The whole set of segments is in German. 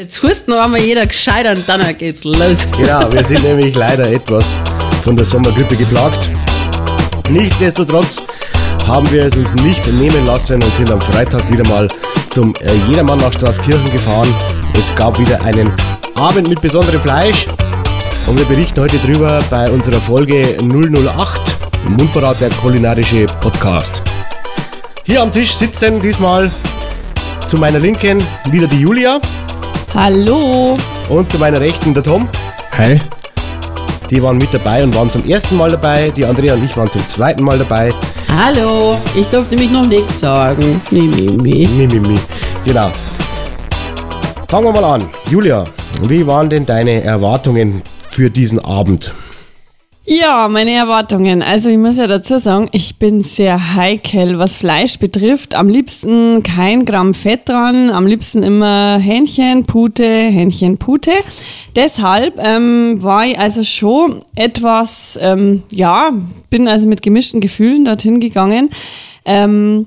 Jetzt hust noch einmal jeder gescheit und dann geht's los. Genau, wir sind nämlich leider etwas von der Sommergrippe geplagt. Nichtsdestotrotz haben wir es uns nicht nehmen lassen und sind am Freitag wieder mal zum äh, Jedermann nach Straßkirchen gefahren. Es gab wieder einen Abend mit besonderem Fleisch und wir berichten heute drüber bei unserer Folge 008 Mundvorrat der kulinarische Podcast. Hier am Tisch sitzen diesmal zu meiner Linken wieder die Julia Hallo. und zu meiner Rechten der Tom. Hi. Die waren mit dabei und waren zum ersten Mal dabei. Die Andrea und ich waren zum zweiten Mal dabei. Hallo, ich durfte mich noch nichts sagen. Nee, nee, nee. Mi, mi, mi. Genau. Fangen wir mal an. Julia, wie waren denn deine Erwartungen für diesen Abend? Ja, meine Erwartungen. Also ich muss ja dazu sagen, ich bin sehr heikel, was Fleisch betrifft. Am liebsten kein Gramm Fett dran, am liebsten immer Hähnchen, Pute, Hähnchen, Pute. Deshalb ähm, war ich also schon etwas, ähm, ja, bin also mit gemischten Gefühlen dorthin gegangen. Ähm,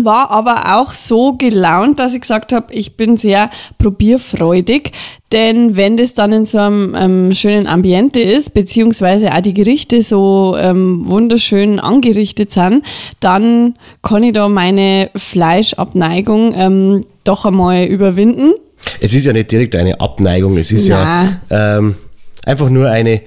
war aber auch so gelaunt, dass ich gesagt habe, ich bin sehr probierfreudig, denn wenn das dann in so einem ähm, schönen Ambiente ist, beziehungsweise auch die Gerichte so ähm, wunderschön angerichtet sind, dann kann ich da meine Fleischabneigung ähm, doch einmal überwinden. Es ist ja nicht direkt eine Abneigung, es ist ja ähm, einfach nur eine.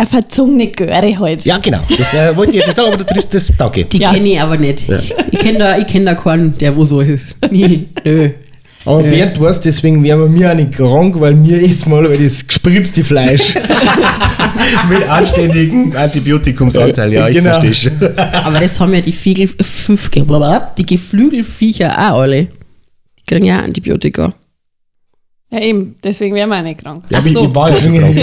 Eine verzogene Göre halt. Ja, genau. Das äh, wollte ich jetzt nicht sagen, aber das, das danke. Die Ja. kenne ich aber nicht. Ich kenne da, ich kenn da keinen, der wo so ist. Nee, nö. Aber Bernd weiß, deswegen wären wir mir auch nicht krank, weil mir ist mal weil das gespritzte Fleisch. Mit anständigem Antibiotikumsanteil, ja, ich Genau. verstehe schon. Aber das haben ja die Fiegel, Fünf- die Geflügelviecher auch alle. Die kriegen ja Antibiotika. Ja, eben, deswegen wären wir auch nicht krank. Ja, Ach ich, so. ich war jetzt schon krank.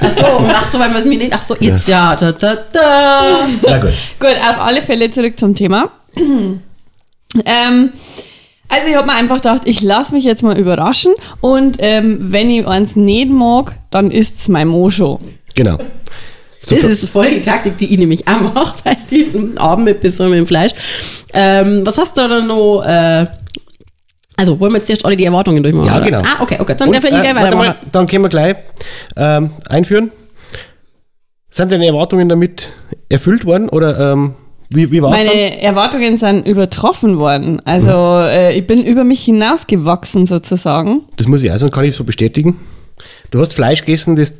Ach so, ach so, weil man es mir nicht. Ach so, jetzt ja. Da, da, da. Na gut. Gut, auf alle Fälle zurück zum Thema. ähm, also ich habe mir einfach gedacht, ich lasse mich jetzt mal überraschen und ähm, wenn ich eins nicht mag, dann ist's mein Mojo. Genau. So, Das ist voll die Taktik, die ich nämlich auch mache bei diesem Abend mit besonderem Fleisch. Ähm, was hast du da noch? Äh, also, wollen wir jetzt erst alle die Erwartungen durchmachen? Ja, oder? genau. Ah, okay, okay. Dann Und, darf ich äh, gleich warte weitermachen. mal, dann können wir gleich ähm, einführen. Sind deine Erwartungen damit erfüllt worden oder ähm, wie, wie war es dann? Meine Erwartungen sind übertroffen worden. Also äh, ich bin über mich hinausgewachsen sozusagen. Das muss ich also kann ich so bestätigen. Du hast Fleisch gegessen, das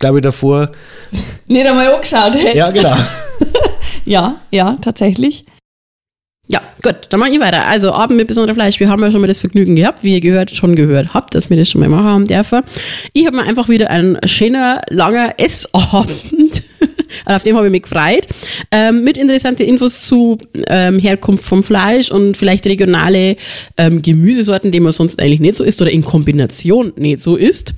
glaube ich davor. Nicht einmal angeschaut hätte. Ja, genau. ja, ja, tatsächlich. Ja, gut, dann mache ich weiter. Also, Abend mit besonderem Fleisch. Wir haben ja schon mal das Vergnügen gehabt, wie ihr gehört, schon gehört habt, dass wir das schon mal machen haben dürfen. Ich habe mir einfach wieder einen schöner, langer Essabend. Auf dem habe ich mich gefreut. Ähm, mit interessanten Infos zu ähm, Herkunft vom Fleisch und vielleicht regionale ähm, Gemüsesorten, die man sonst eigentlich nicht so isst oder in Kombination nicht so isst.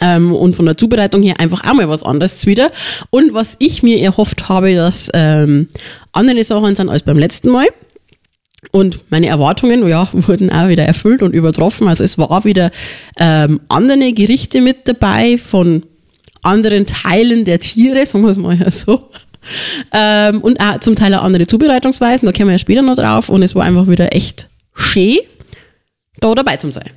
Ähm, und von der Zubereitung her einfach auch mal was anderes wieder. Und was ich mir erhofft habe, dass ähm, andere Sachen sind als beim letzten Mal. Und meine Erwartungen ja, wurden auch wieder erfüllt und übertroffen. Also es war wieder ähm, andere Gerichte mit dabei von anderen Teilen der Tiere, sagen wir es mal ja so. Ähm, und auch zum Teil auch andere Zubereitungsweisen, da kommen wir ja später noch drauf. Und es war einfach wieder echt schön, da dabei zu sein.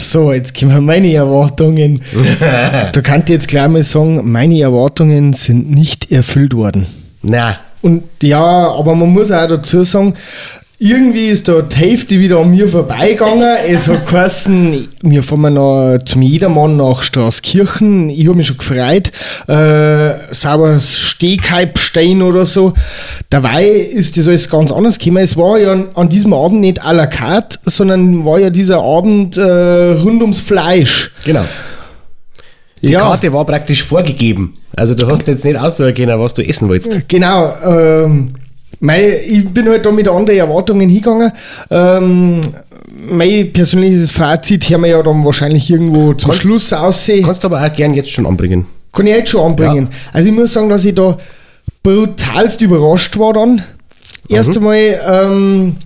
So, jetzt kommen meine Erwartungen. da kann ich jetzt gleich mal sagen, meine Erwartungen sind nicht erfüllt worden. Na, Und ja, aber man muss auch dazu sagen, irgendwie ist da die Hälfte wieder an mir vorbeigegangen. Es hat geheißen, wir fahren noch zum Jedermann nach Straßkirchen. Ich habe mich schon gefreut. Äh, sauberes Stehkalbstein oder so. Dabei ist das alles ganz anders gekommen. Es war ja an, an diesem Abend nicht à la carte, sondern war ja dieser Abend äh, rund ums Fleisch. genau. Die ja. Karte war praktisch vorgegeben. Also du hast jetzt nicht aussuchen können, was du essen wolltest. Genau, ähm, mei, ich bin halt da mit anderen Erwartungen hingegangen. Ähm, mein persönliches Fazit haben wir ja dann wahrscheinlich irgendwo zum Kannst- Schluss aussehen. Kannst aber auch gern jetzt schon anbringen. Kann ich jetzt schon anbringen. Also ich muss sagen, dass ich da brutalst überrascht war dann. Erst einmal, ähm,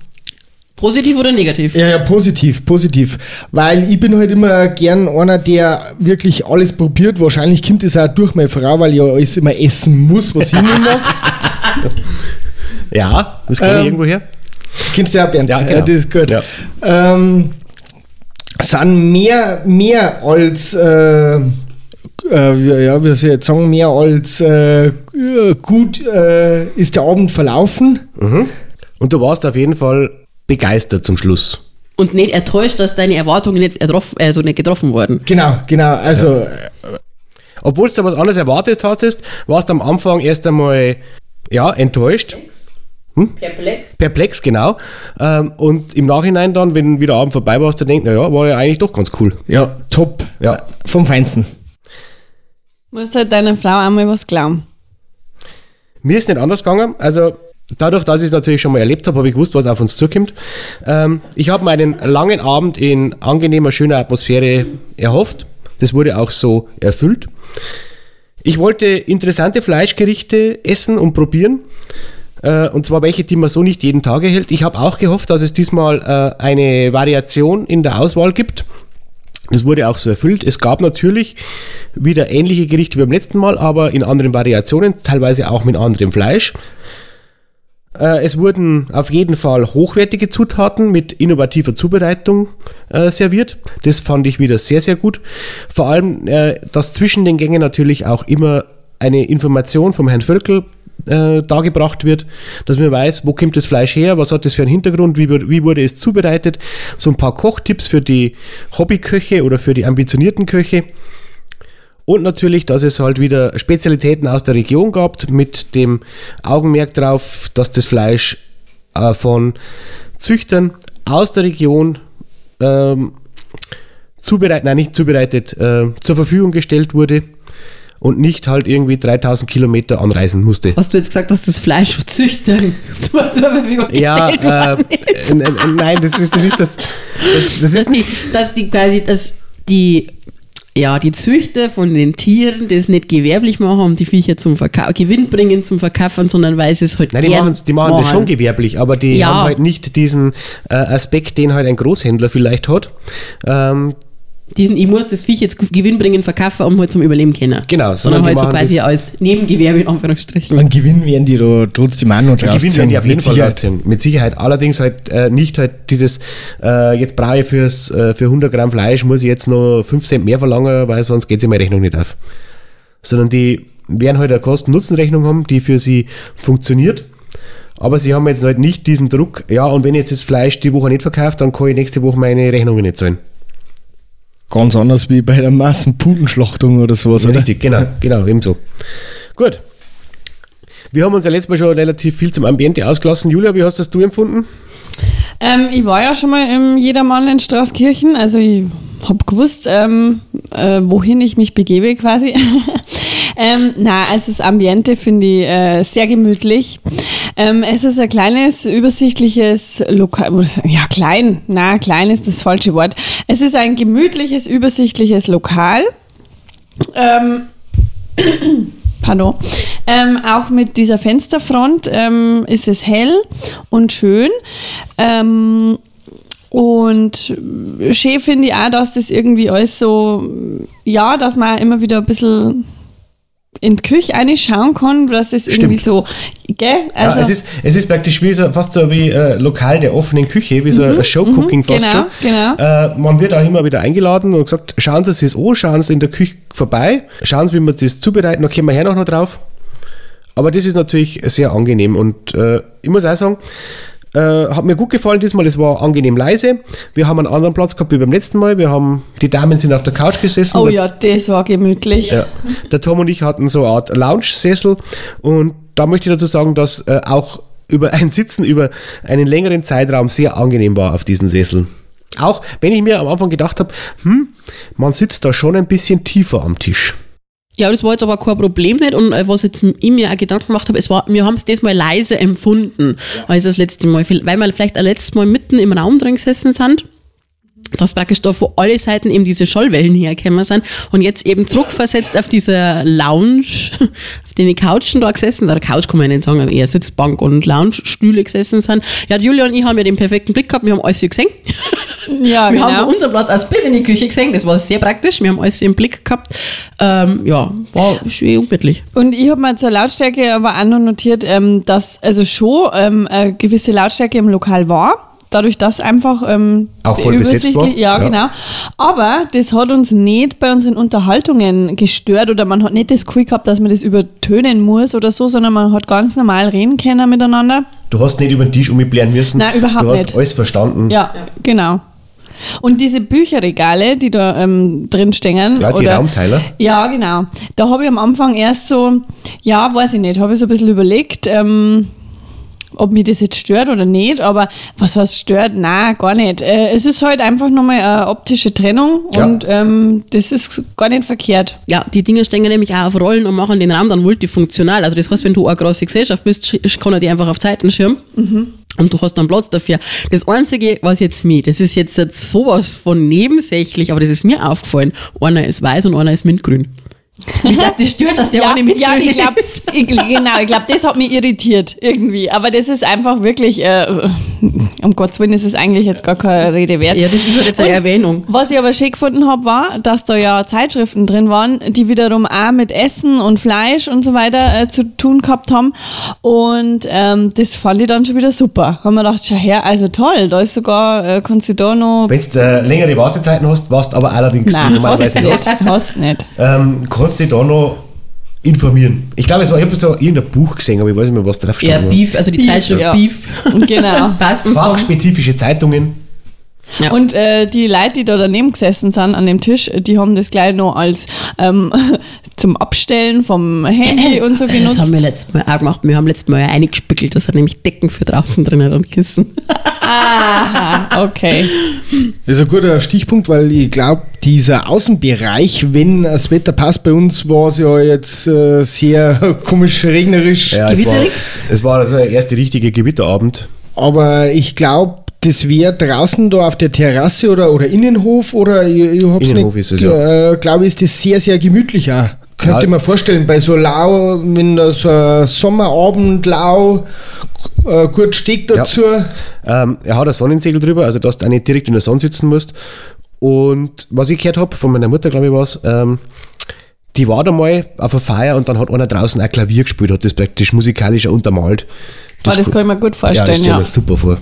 Positiv oder negativ? ja, ja, positiv, positiv. Weil ich bin halt immer gern einer, der wirklich alles probiert. Wahrscheinlich kommt es auch durch meine Frau, weil ich ja alles immer essen muss, was ich nicht mag. Ja, das kenne ich Ähm, irgendwo her. Kennst du ja, Bernd? Ja, genau. das ist gut. Ja. Ähm, sind mehr, mehr als, äh, äh, ja, wie soll ich jetzt sagen, mehr als äh, gut äh, ist der Abend verlaufen. Und du warst auf jeden Fall begeistert zum Schluss. Und nicht enttäuscht, dass deine Erwartungen nicht, ertroffen, also nicht getroffen wurden. Genau, genau. Also, Obwohl du da was anderes erwartet hattest, warst du am Anfang erst einmal ja, enttäuscht. Perplex. Perplex, genau. Ähm, und im Nachhinein dann, wenn wieder Abend vorbei war, hast du denkt, naja, war ja eigentlich doch ganz cool. ja, top. Ja. Vom Feinsten. Musst halt deiner Frau einmal was glauben. Mir ist nicht anders gegangen. Also dadurch, dass ich es natürlich schon mal erlebt habe, habe ich gewusst, was auf uns zukommt. Ähm, ich habe mir einen langen Abend in angenehmer, schöner Atmosphäre erhofft. Das wurde auch so erfüllt. Ich wollte interessante Fleischgerichte essen und probieren. Äh, und zwar welche, die man so nicht jeden Tag erhält. Ich habe auch gehofft, dass es diesmal äh, eine Variation in der Auswahl gibt. Das wurde auch so erfüllt. Es gab natürlich wieder ähnliche Gerichte wie beim letzten Mal, aber in anderen Variationen, teilweise auch mit anderem Fleisch. Äh, Es wurden auf jeden Fall hochwertige Zutaten mit innovativer Zubereitung äh, serviert. Das fand ich wieder sehr, sehr gut. Vor allem, äh, dass zwischen den Gängen natürlich auch immer eine Information vom Herrn Völkel äh, dargebracht wird, dass man weiß, wo kommt das Fleisch her, was hat das für einen Hintergrund, wie, wie wurde es zubereitet. So ein paar Kochtipps für die Hobbyköche oder für die ambitionierten Köche. Und natürlich, dass es halt wieder Spezialitäten aus der Region gab, mit dem Augenmerk darauf, dass das Fleisch äh, von Züchtern aus der Region ähm, zubereitet, nein, nicht zubereitet, äh, zur Verfügung gestellt wurde und nicht halt irgendwie 3000 Kilometer anreisen musste. Hast du jetzt gesagt, dass das Fleisch von Züchtern zur Verfügung Ja, gestellt worden äh, ist? nein, das ist nicht das. Das, das Dass ist die, dass die quasi, dass die, ja, die Züchter von den Tieren das nicht gewerblich machen, um die Viecher zum Verkauf, Gewinn bringen zum Verkaufen, sondern weil sie es halt Nein, die, machen's, die machen das schon gewerblich, aber die Ja. haben halt nicht diesen äh, Aspekt, den halt ein Großhändler vielleicht hat. Ähm, Diesen, ich muss das Viech jetzt gewinnbringend verkaufen, um halt zum Überleben können. Genau, Sondern sondern halt so quasi das- als Nebengewerbe in Anführungsstrichen. Einen Gewinn werden die da trotzdem auch noch Gewinn rausziehen. werden die auf jeden mit Fall Sicherheit. rausziehen. Mit Sicherheit. Allerdings halt äh, nicht halt dieses, äh, jetzt brauche ich fürs, äh, für 100 Gramm Fleisch, muss ich jetzt noch 5 Cent mehr verlangen, weil sonst geht sich meine Rechnung nicht auf. Sondern die werden halt eine Kosten-Nutzen-Rechnung haben, die für sie funktioniert. Aber sie haben jetzt halt nicht diesen Druck, ja, und wenn ich jetzt das Fleisch die Woche nicht verkauft, dann kann ich nächste Woche meine Rechnungen nicht zahlen. Ganz anders wie bei der Massenputenschlachtung oder sowas, oder? Richtig, genau, genau, ebenso. Gut. Wir haben uns ja letztes Mal schon relativ viel zum Ambiente ausgelassen. Julia, wie hast das du empfunden? Ähm, ich war ja schon mal im Jedermann in Straßkirchen, also ich habe gewusst, ähm, äh, wohin ich mich begebe quasi. ähm, na, also das Ambiente finde ich äh, sehr gemütlich. Ähm, es ist ein kleines, übersichtliches Lokal. Ja, klein. Na, klein ist das falsche Wort. Es ist ein gemütliches, übersichtliches Lokal. Ähm, Pardon. Ähm, auch mit dieser Fensterfront ähm, ist es hell und schön. Ähm, und schön finde ich auch, dass das irgendwie alles so, ja, dass man immer wieder ein bisschen in die Küche reinschauen kann, dass es irgendwie so, gell? Also, ja, es, ist, es ist praktisch wie so, fast so wie äh, Lokal der offenen Küche, wie so ein Showcooking fast genau, schon. genau. Äh, man wird auch immer wieder eingeladen und gesagt, schauen Sie es sich an, schauen Sie in der Küche vorbei, schauen Sie, wie wir das zubereiten, da kommen wir her noch drauf. Aber das ist natürlich sehr angenehm und äh, ich muss auch sagen, äh, hat mir gut gefallen diesmal, es war angenehm leise. Wir haben einen anderen Platz gehabt wie beim letzten Mal. Wir haben, die Damen sind auf der Couch gesessen. oh ja, das war gemütlich. ja, der Tom und ich hatten so eine Art Lounge-Sessel und da möchte ich dazu sagen, dass äh, auch über ein Sitzen über einen längeren Zeitraum sehr angenehm war auf diesen Sesseln. Auch wenn ich mir am Anfang gedacht habe, hm, man sitzt da schon ein bisschen tiefer am Tisch. Ja, das war jetzt aber kein Problem nicht. Und äh, was jetzt ich mir auch Gedanken gemacht habe, es war, wir haben es diesmal leise empfunden, als das letzte Mal. Weil wir vielleicht ein letztes Mal mitten im Raum drin gesessen sind. Dass praktisch da von alle Seiten eben diese Schallwellen hergekommen sind und jetzt eben zurückversetzt auf dieser Lounge, auf den Couchen da gesessen, oder Couch kann man ja nicht sagen, eher Sitzbank und Lounge-Stühle gesessen sind. Ja, Julia und ich haben ja den perfekten Blick gehabt, wir haben alles gesehen. Ja, Wir haben genau. von unserem Platz aus bis in die Küche gesehen, das war sehr praktisch, wir haben alles im Blick gehabt. Ähm, ja, war schön unbedlich. Und ich habe mir zur Lautstärke aber auch noch notiert, ähm, dass also schon ähm, eine gewisse Lautstärke im Lokal war. dadurch, dass einfach ähm, Auch voll besetzt übersichtlich- war, Ja, ja. genau. Aber das hat uns nicht bei unseren Unterhaltungen gestört oder man hat nicht das Gefühl gehabt, dass man das übertönen muss oder so, sondern man hat ganz normal reden können miteinander. Du hast nicht über den Tisch umblären müssen. Nein, überhaupt Du hast nicht. alles verstanden. Ja, genau. Und diese Bücherregale, die da ähm, drin stehen. Ja, die oder, Raumteiler. Ja, genau. Da habe ich am Anfang erst so, ja, weiß ich nicht, habe ich so ein bisschen überlegt, ähm, ob mich das jetzt stört oder nicht, aber was heißt stört? Nein, gar nicht. Äh, es ist halt einfach nochmal eine optische Trennung Ja. und ähm, das ist gar nicht verkehrt. Ja, die Dinge stehen nämlich auch auf Rollen und machen den Raum dann multifunktional. Also das heißt, wenn du eine große Gesellschaft bist, kann er die einfach auf Zeiten schirmen. Und du hast dann Platz dafür. Das Einzige, was jetzt mir, das ist jetzt, jetzt sowas von nebensächlich, aber das ist mir aufgefallen. Einer ist weiß und einer ist mintgrün. Ich glaube, das stört, dass der Ja, mintgrün ja, ich glaube, ist. ich, genau, ich glaube, das hat mich irritiert irgendwie. Aber das ist einfach wirklich, äh, um Gottes Willen ist es eigentlich jetzt gar keine Rede wert. Ja, das ist halt jetzt eine Und Erwähnung. Was ich aber schön gefunden habe, war, dass da ja Zeitschriften drin waren, die wiederum auch mit Essen und Fleisch und so weiter äh, zu tun gehabt haben. Und ähm, das fand ich dann schon wieder super. Haben wir gedacht, schau her, also toll, da ist sogar, äh, kannst du da noch... Wenn du äh, längere Wartezeiten hast, du aber allerdings Nein, hast normalerweise nicht. hast, Hast nicht. ähm, kannst dich da noch informieren. Ich glaube, es war, ich habe da irgendein Buch gesehen, aber ich weiß nicht mehr, was drauf Ja, stand. Beef, also die Beef, Zeitschrift ja. Beef. Genau. Passend so. Fachspezifische Zeitungen. Ja. Und äh, die Leute, die da daneben gesessen sind an dem Tisch, die haben das gleich noch als ähm, zum Abstellen vom Handy und so Das haben genutzt. wir letztes Mal auch gemacht. Wir haben letztes Mal ja eingespickelt, da sind nämlich Decken für draußen drinnen und Kissen. Ah, okay. Das ist ein guter Stichpunkt, weil ich glaube, dieser Außenbereich, wenn das Wetter passt, bei uns war es ja jetzt äh, sehr komisch regnerisch, Ja, es war, Gewitterig? es war also der erste richtige Gewitterabend. aber ich glaube, das wäre draußen da auf der Terrasse oder, oder Innenhof oder ich, ich hab's Innenhof nicht, ist es, ja. äh, glaube ich, ist das sehr, sehr gemütlich Ja. ich mir vorstellen, bei so Lau, wenn da so ein Sommerabend Lau äh, gut steht dazu. Ähm, er hat ein Sonnensegel drüber, also dass du auch nicht direkt in der Sonne sitzen musst. Und was ich gehört habe, von meiner Mutter, glaube ich, war es, ähm, die war da mal auf einer Feier und dann hat einer draußen ein Klavier gespielt, hat das praktisch musikalisch auch untermalt. Ah, das kann ich mir gut ja, das vorstellen, stelle ich ja. mir super vor.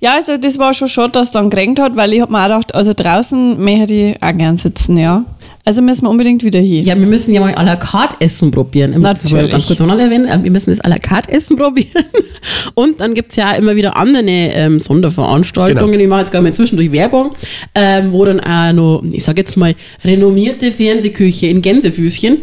Ja, also das war schon schade, dass es dann geregnet hat, weil ich hab mir auch gedacht, also draußen möchte ich auch gern sitzen, ja. Also müssen wir unbedingt wieder hin. Ja, wir müssen ja mal à la carte Essen probieren. Ich muss das Natürlich. Ganz kurz noch erwähnen. äh, Wir müssen das à la carte Essen probieren. Und dann gibt es ja auch immer wieder andere ähm, Sonderveranstaltungen. Genau. Ich mache jetzt gerade mal zwischendurch Werbung, ähm, wo dann auch noch, ich sage jetzt mal, renommierte Fernsehküche in Gänsefüßchen.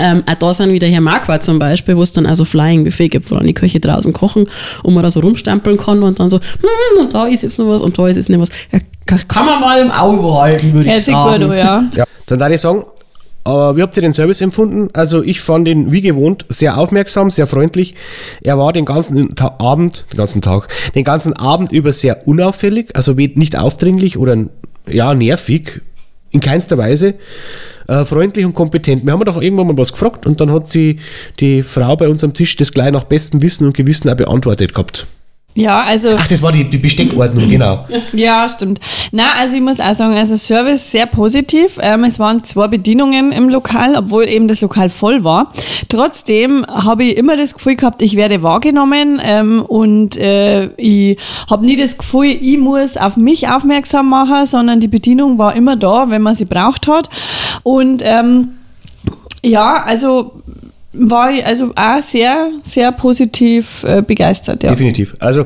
Ähm, auch da sind wieder Herr Marquardt zum Beispiel, wo es dann also Flying Buffet gibt, wo dann die Köche draußen kochen und man da so rumstempeln kann und dann so, hm, und da ist jetzt noch was und da ist jetzt noch was. Ja, kann, man mal im Auge behalten, würde ich sagen. gut, ja. Ja, dann darf ich sagen, aber wie habt ihr den Service empfunden? Also ich fand ihn wie gewohnt sehr aufmerksam, sehr freundlich. Er war den ganzen Ta Abend, den ganzen Tag, den ganzen Abend über sehr unauffällig, also nicht aufdringlich oder ja nervig, in keinster Weise. Äh, freundlich und kompetent. Wir haben doch irgendwann mal was gefragt und dann hat sie die Frau bei uns am Tisch das gleich nach bestem Wissen und Gewissen auch beantwortet gehabt. Ja, also Ach, das war die, die Besteckordnung, genau. Ja, stimmt. Na, also ich muss auch sagen, also Service sehr positiv. Ähm, es waren zwei Bedienungen im Lokal, obwohl eben das Lokal voll war. Trotzdem habe ich immer das Gefühl gehabt, ich werde wahrgenommen ähm, und äh, ich habe nie das Gefühl, ich muss auf mich aufmerksam machen, sondern die Bedienung war immer da, wenn man sie braucht hat. Und ähm, ja, also war ich also auch sehr, sehr positiv äh, begeistert. Ja. Definitiv. Also,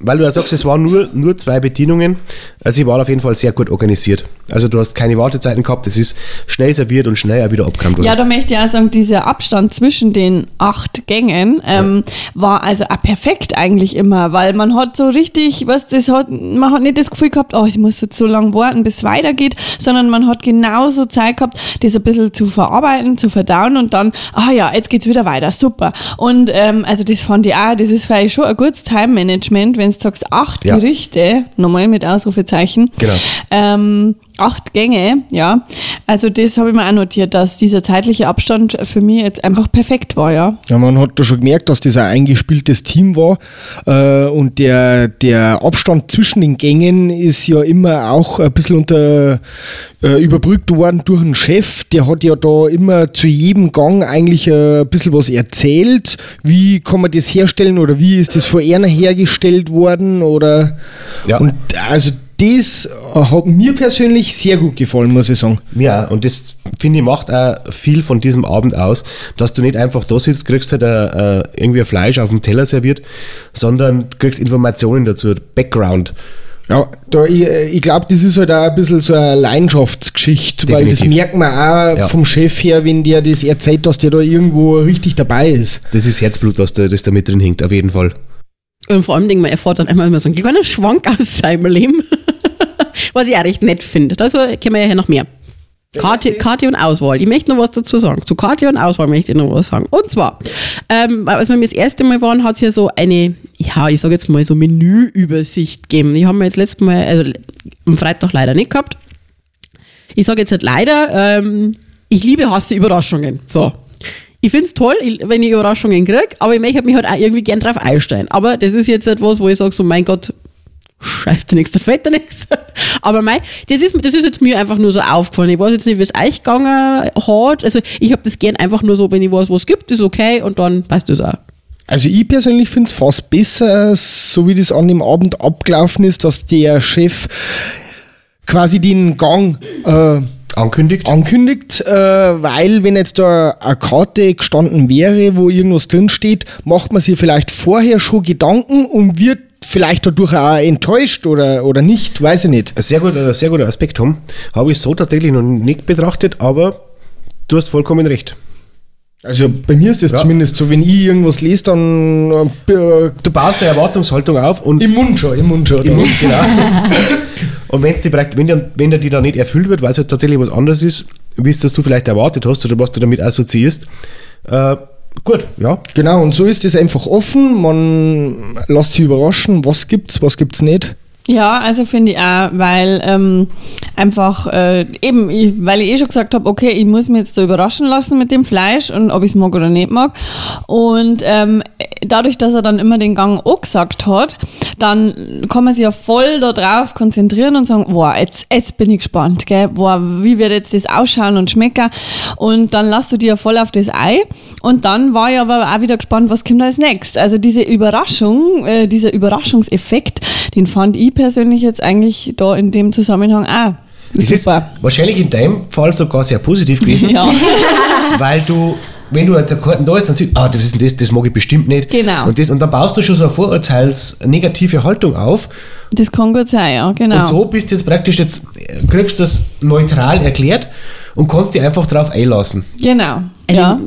weil du ja sagst, es waren nur, nur zwei Bedienungen, also sie waren auf jeden Fall sehr gut organisiert. Also du hast keine Wartezeiten gehabt, es ist schnell serviert und schnell auch wieder abgekannt worden. Ja, da möchte ich auch sagen, dieser Abstand zwischen den acht Gängen ähm, war also auch perfekt eigentlich immer, weil man hat so richtig, was das hat, man hat nicht das Gefühl gehabt, oh, ich muss jetzt so lange warten, bis es weitergeht, sondern man hat genauso Zeit gehabt, das ein bisschen zu verarbeiten, zu verdauen und dann, ah ja, jetzt geht's wieder weiter, super. Und ähm, also das fand ich auch, das ist vielleicht schon ein gutes Time-Management, wenn du sagst, acht Ja. Gerichte, nochmal mit Ausrufezeichen, Genau. ähm, acht Gänge, ja. Also das habe ich mir auch notiert, dass dieser zeitliche Abstand für mich jetzt einfach perfekt war, ja. Ja, man hat da schon gemerkt, dass das ein eingespieltes Team war. Äh, und der, der Abstand zwischen den Gängen ist ja immer auch ein bisschen unter, äh, überbrückt worden durch einen Chef. Der hat ja da immer zu jedem Gang eigentlich äh, ein bisschen was erzählt. Wie kann man das herstellen oder wie ist das vor einer hergestellt worden? Oder Ja. und also das hat mir persönlich sehr gut gefallen, muss ich sagen. Ja, und das finde ich macht auch viel von diesem Abend aus, dass du nicht einfach da sitzt, kriegst halt äh, äh, irgendwie ein Fleisch auf dem Teller serviert, sondern kriegst Informationen dazu, Background. Ja, da, ich, ich glaube, das ist halt auch ein bisschen so eine Leidenschaftsgeschichte, weil das merkt man auch Ja. vom Chef her, wenn der das erzählt, dass der da irgendwo richtig dabei ist. Das ist Herzblut, das da, das da mit drin hängt, auf jeden Fall. Und vor allem, denke man erfährt dann einmal immer so einen kleinen Schwank aus seinem Leben. Was ich auch recht nett finde. Also können wir ja hier noch mehr. Karte, Karte und Auswahl. Ich möchte noch was dazu sagen. Zu Karte und Auswahl möchte ich noch was sagen. Und zwar, ähm, als wir das erste Mal waren, hat es ja so eine, ja, ich sage jetzt mal so Menüübersicht gegeben. Die haben wir jetzt letztes Mal, also am Freitag leider nicht gehabt. Ich sage jetzt halt leider, ähm, ich liebe, hasse Überraschungen. So. Ich finde es toll, wenn ich Überraschungen kriege, aber ich möchte mich halt auch irgendwie gern drauf einstellen. Aber das ist jetzt etwas, wo ich sage, so mein Gott, scheiß dir nichts, da fällt dir nichts. Aber mei, das ist, das ist jetzt mir einfach nur so aufgefallen. Ich weiß jetzt nicht, wie es euch gegangen hat. Also ich habe das gern einfach nur so, wenn ich weiß, was es gibt, ist okay und dann passt das auch. Also ich persönlich finde es fast besser, so wie das an dem Abend abgelaufen ist, dass der Chef quasi den Gang äh, Ankündigt. ankündigt, äh, weil wenn jetzt da eine Karte gestanden wäre, wo irgendwas drinsteht, macht man sich vielleicht vorher schon Gedanken und wird vielleicht dadurch auch enttäuscht oder, oder nicht, weiß ich nicht. Ein sehr guter, sehr guter Aspekt, Tom. Habe ich so tatsächlich noch nicht betrachtet, aber du hast vollkommen recht. Also bei mir ist das Ja. zumindest so, wenn ich irgendwas lese, dann äh, Du baust eine Erwartungshaltung auf und im Mund schon, im Mund schon. Im Mund, genau. Und wenn's die, wenn, die, wenn dir die dann nicht erfüllt wird, weil es halt tatsächlich was anderes ist, wie es das du vielleicht erwartet hast oder was du damit assoziierst, äh, gut, ja. Genau, und so ist es einfach offen. Man lässt sich überraschen, was gibt's, was gibt's nicht. Ja, also finde ich auch, weil ähm, einfach äh, eben, ich, weil ich eh schon gesagt habe, okay, ich muss mich jetzt da überraschen lassen mit dem Fleisch und ob ich es mag oder nicht mag. Und ähm, dadurch, dass er dann immer den Gang auch gesagt hat, dann kann man sich ja voll da drauf konzentrieren und sagen, boah, jetzt, jetzt bin ich gespannt, gell? Boah, wie wird jetzt das ausschauen und schmecken? Und dann lässt du dir ja voll auf das Ei. Und dann war ich aber auch wieder gespannt, was kommt als nächstes. Also diese Überraschung, äh, dieser Überraschungseffekt, den fand ich persönlich jetzt eigentlich da in dem Zusammenhang auch Das ist super. wahrscheinlich in deinem Fall sogar sehr positiv gewesen, Ja. weil du, wenn du jetzt eine Karten da ist, dann siehst ah, das ist das, das mag ich bestimmt nicht. Genau. Und, das, und dann baust du schon so eine vorurteilsnegative Haltung auf. Das kann gut sein, ja, genau. Und so bist du jetzt praktisch jetzt, kriegst das neutral erklärt und kannst dich einfach drauf einlassen. Genau. Ja.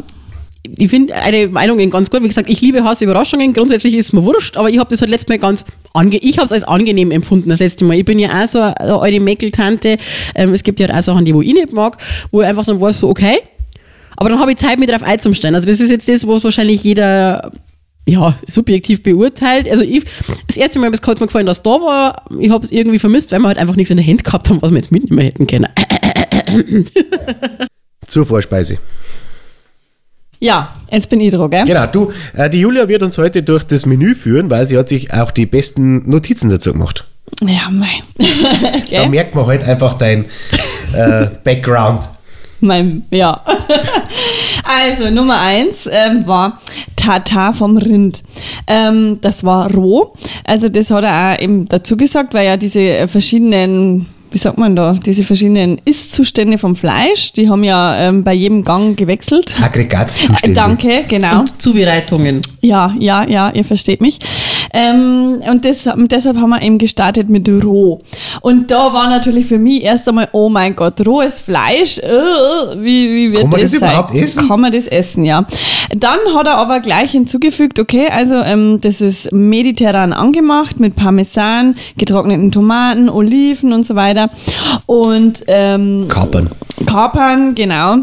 Ich finde eine Meinung ganz gut. Wie gesagt, ich liebe Hass Überraschungen. Grundsätzlich ist mir wurscht, aber ich habe das halt letztes Mal ganz ange ich habe es als angenehm empfunden das letzte Mal. Ich bin ja auch so eine alte Mäckeltante. Ähm, es gibt ja auch Sachen, die wo ich nicht mag, wo ich einfach dann weiß, so okay. Aber dann habe ich Zeit, mich darauf einzustellen. Also das ist jetzt das, was wahrscheinlich jeder ja, subjektiv beurteilt. Also ich, das erste Mal hat es mir gefallen, dass da war. Ich habe es irgendwie vermisst, weil wir halt einfach nichts in der Hand gehabt haben, was wir jetzt mitnehmen hätten können. Zur Vorspeise. Ja, jetzt bin ich dran, gell? Genau, du, äh, die Julia wird uns heute durch das Menü führen, weil sie hat sich auch die besten Notizen dazu gemacht. Ja, mein. Da merkt man halt einfach dein äh, Background. mein ja. also, Nummer eins ähm, war Tata vom Rind. Ähm, das war roh. Also, das hat er auch eben dazu gesagt, weil ja diese verschiedenen wie sagt man da, diese verschiedenen Ist-Zustände vom Fleisch, die haben ja ähm, bei jedem Gang gewechselt. Aggregatzustände. Danke, genau. Zubereitungen. Ja, ja, ja, ihr versteht mich. Ähm, und das, deshalb haben wir eben gestartet mit roh. Und da war natürlich für mich erst einmal, oh mein Gott, rohes Fleisch, äh, wie, wie wird Kann man das, das sein? überhaupt essen? Kann man das essen, ja. Dann hat er aber gleich hinzugefügt, okay, also ähm, das ist mediterran angemacht mit Parmesan, getrockneten Tomaten, Oliven und so weiter. Und ähm, Kapern. Kapern, genau.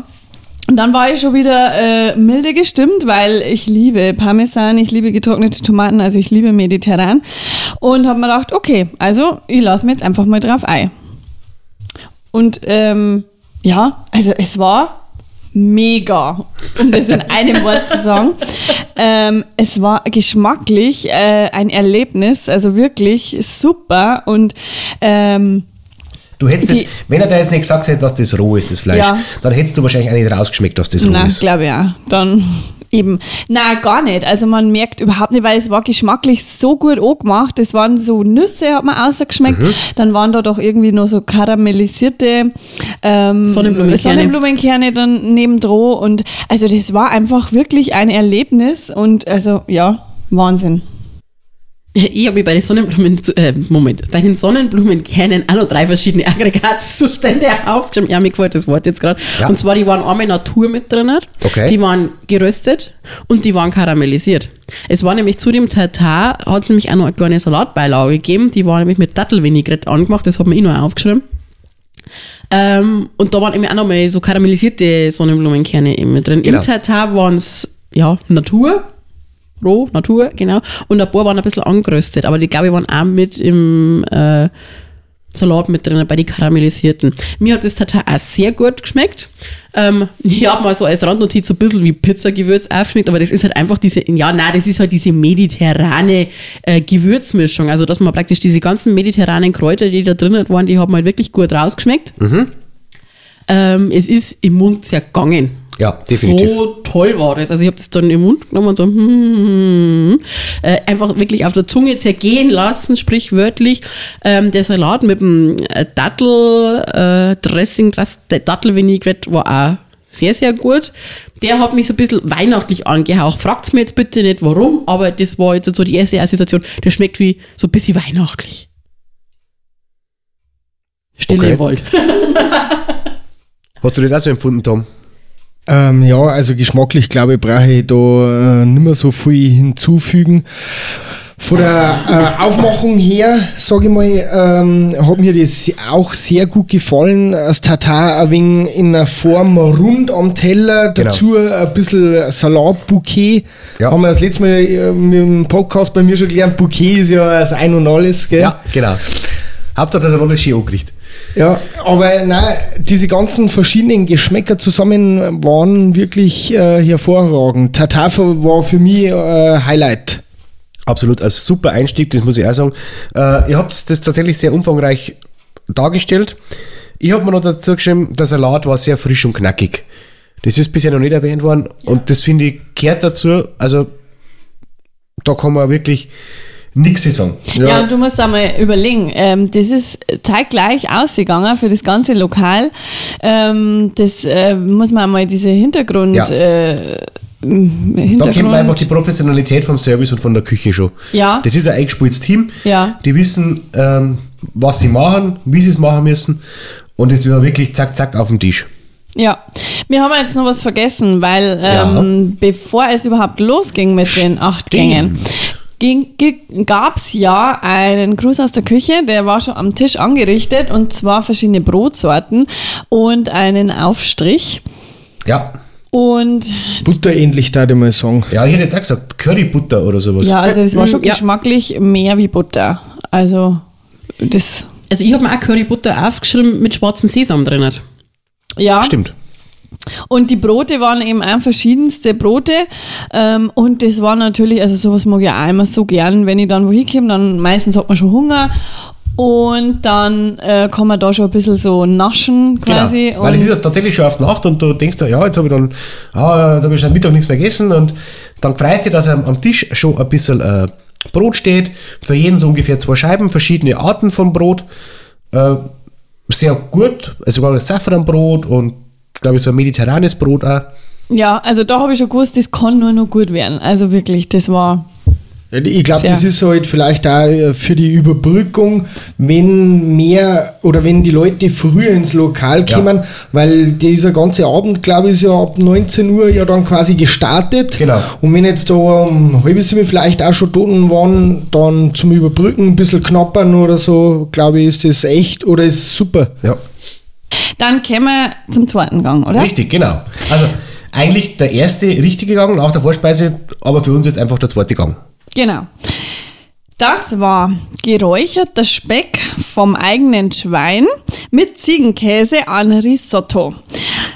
Und dann war ich schon wieder äh, milde gestimmt, weil ich liebe Parmesan, ich liebe getrocknete Tomaten, also ich liebe mediterran. Und habe mir gedacht, okay, also ich lasse mir jetzt einfach mal drauf ein. Und ähm, ja, also es war mega, um das in einem Wort zu sagen. Ähm, es war geschmacklich äh, ein Erlebnis, also wirklich super und ähm, Du hättest Die- jetzt, wenn er da jetzt nicht gesagt hätte, dass das roh ist, das Fleisch, Ja. dann hättest du wahrscheinlich auch nicht rausgeschmeckt, dass das roh Nein, ist. glaube ich auch. Dann eben. Nein, gar nicht. Also man merkt überhaupt nicht, weil es war geschmacklich so gut angemacht. Es waren so Nüsse, hat man ausgeschmeckt. Mhm. Dann waren da doch irgendwie noch so karamellisierte ähm, Sonnenblumenkerne. Sonnenblumenkerne dann nebendran. Und also das war einfach wirklich ein Erlebnis. Und also ja, Wahnsinn. Ich habe mich bei den Sonnenblumen, äh, Moment, bei den Sonnenblumenkernen auch noch drei verschiedene Aggregatzustände aufgeschrieben. Ja, mir gefällt das Wort jetzt gerade. Ja. Und zwar, die waren einmal Natur mit drin, Okay. die waren geröstet und die waren karamellisiert. Es war nämlich zu dem Tatar, hat es nämlich auch noch eine kleine Salatbeilage gegeben, die war nämlich mit Dattelvinaigrette angemacht, das hat man eh noch aufgeschrieben. Ähm, und da waren eben auch noch mal so karamellisierte Sonnenblumenkerne eben mit drin. Genau. Im Tatar waren es, ja, Natur, roh, Natur, genau. Und ein paar waren ein bisschen angeröstet, aber die, glaube ich, waren auch mit im äh, Salat mit drin, bei den karamellisierten. Mir hat das Tatar auch sehr gut geschmeckt. Ähm, ich habe mal so als Randnotiz so ein bisschen wie Pizzagewürz aufgeschmeckt, aber das ist halt einfach diese, ja, nein, das ist halt diese mediterrane äh, Gewürzmischung. Also, dass man praktisch diese ganzen mediterranen Kräuter, die da drin waren, die haben halt wirklich gut rausgeschmeckt. Ähm, es ist im Mund sehr gegangen. Ja, definitiv. So toll war das. Also ich habe das dann im Mund genommen und so hm, hm, hm, äh, einfach wirklich auf der Zunge zergehen lassen, sprichwörtlich. Ähm, der Salat mit dem äh, Dattel äh, Dressing, das Dattel Vinaigrette war auch sehr, sehr gut. Der hat mich so ein bisschen weihnachtlich angehaucht. Fragt's mir jetzt bitte nicht warum, aber das war jetzt so die erste Assoziation. Der schmeckt wie so ein bisschen weihnachtlich. Stille Okay. Wald. Hast du das auch so empfunden, Tom? Ähm, ja, also geschmacklich glaube ich, brauche ich da äh, nicht mehr so viel hinzufügen. Von der äh, Aufmachung her, sage ich mal, ähm, hat mir das auch sehr gut gefallen. Das Tatar ein wenig in einer Form rund am Teller, Genau. dazu ein bisschen Salatbouquet. Ja. Haben wir das letzte Mal äh, mit dem Podcast bei mir schon gelernt, Bouquet ist ja das Ein und Alles, gell? Ja, genau. Hauptsache, dass er alles schön angerichtet. Ja, aber nein, diese ganzen verschiedenen Geschmäcker zusammen waren wirklich äh, hervorragend. Tatafa war für mich äh, Highlight. Absolut, ein super Einstieg, das muss ich auch sagen. Äh, ihr habt das tatsächlich sehr umfangreich dargestellt. Ich habe mir noch dazu geschrieben, der Salat war sehr frisch und knackig. Das ist bisher noch nicht erwähnt worden und das finde ich gehört dazu. Also da kann man wirklich nichts sagen. Ja, und du musst einmal überlegen, ähm, das ist zeitgleich ausgegangen für das ganze Lokal. Ähm, das äh, muss man einmal diese Hintergrund. Ja. Äh, Da kennt man einfach die Professionalität vom Service und von der Küche schon. Ja. Das ist ein eingespieltes Team. Ja. Die wissen, ähm, was sie machen, wie sie es machen müssen. Und es war wirklich zack, zack auf dem Tisch. Ja, wir haben jetzt noch was vergessen, weil ähm, bevor es überhaupt losging mit den acht Gängen, gab es ja einen Gruß aus der Küche, der war schon am Tisch angerichtet und zwar verschiedene Brotsorten und einen Aufstrich. Ja. Und Butterähnlich, da ich mal sagen. Ja, ich hätte jetzt auch gesagt, Currybutter oder sowas. ja, also es war schon Ja. geschmacklich mehr wie Butter. Also das, Also ich habe mir auch Currybutter aufgeschrieben mit schwarzem Sesam drin. ja. Stimmt. Und die Brote waren eben auch verschiedenste Brote. Ähm, und das war natürlich, also sowas mag ich auch immer so gern, wenn ich dann wohin komme, dann meistens hat man schon Hunger. Und dann äh, kann man da schon ein bisschen so naschen quasi. Genau. Weil es ist ja tatsächlich schon auf Nacht und du denkst, dir, ja, jetzt habe ich dann, ah, da habe ich am Mittag nichts mehr gegessen und dann freust du, dass am, am Tisch schon ein bisschen äh, Brot steht. Für jeden so ungefähr zwei Scheiben, verschiedene Arten von Brot. Äh, sehr gut, also war das Safranbrot und glaube ich so ein mediterranes Brot auch. ja, also da habe ich schon gewusst, das kann nur noch gut werden. Also wirklich, das war. Ja, Ich glaube, das ist halt vielleicht auch äh, für die Überbrückung, wenn mehr oder wenn die Leute früher ins Lokal Ja. kommen, weil dieser ganze Abend, glaube ich, ist ja ab 19 Uhr ja dann quasi gestartet. Genau. Und wenn jetzt da um halb sieben vielleicht auch schon Toten waren, dann zum Überbrücken ein bisschen knappern oder so, glaube ich, ist das echt oder ist super. Ja, Dann kommen wir zum zweiten Gang, oder? richtig, genau. Also eigentlich der erste richtige Gang nach der Vorspeise, aber für uns jetzt einfach der zweite Gang. Genau. Das war geräucherter Speck vom eigenen Schwein mit Ziegenkäse an Risotto.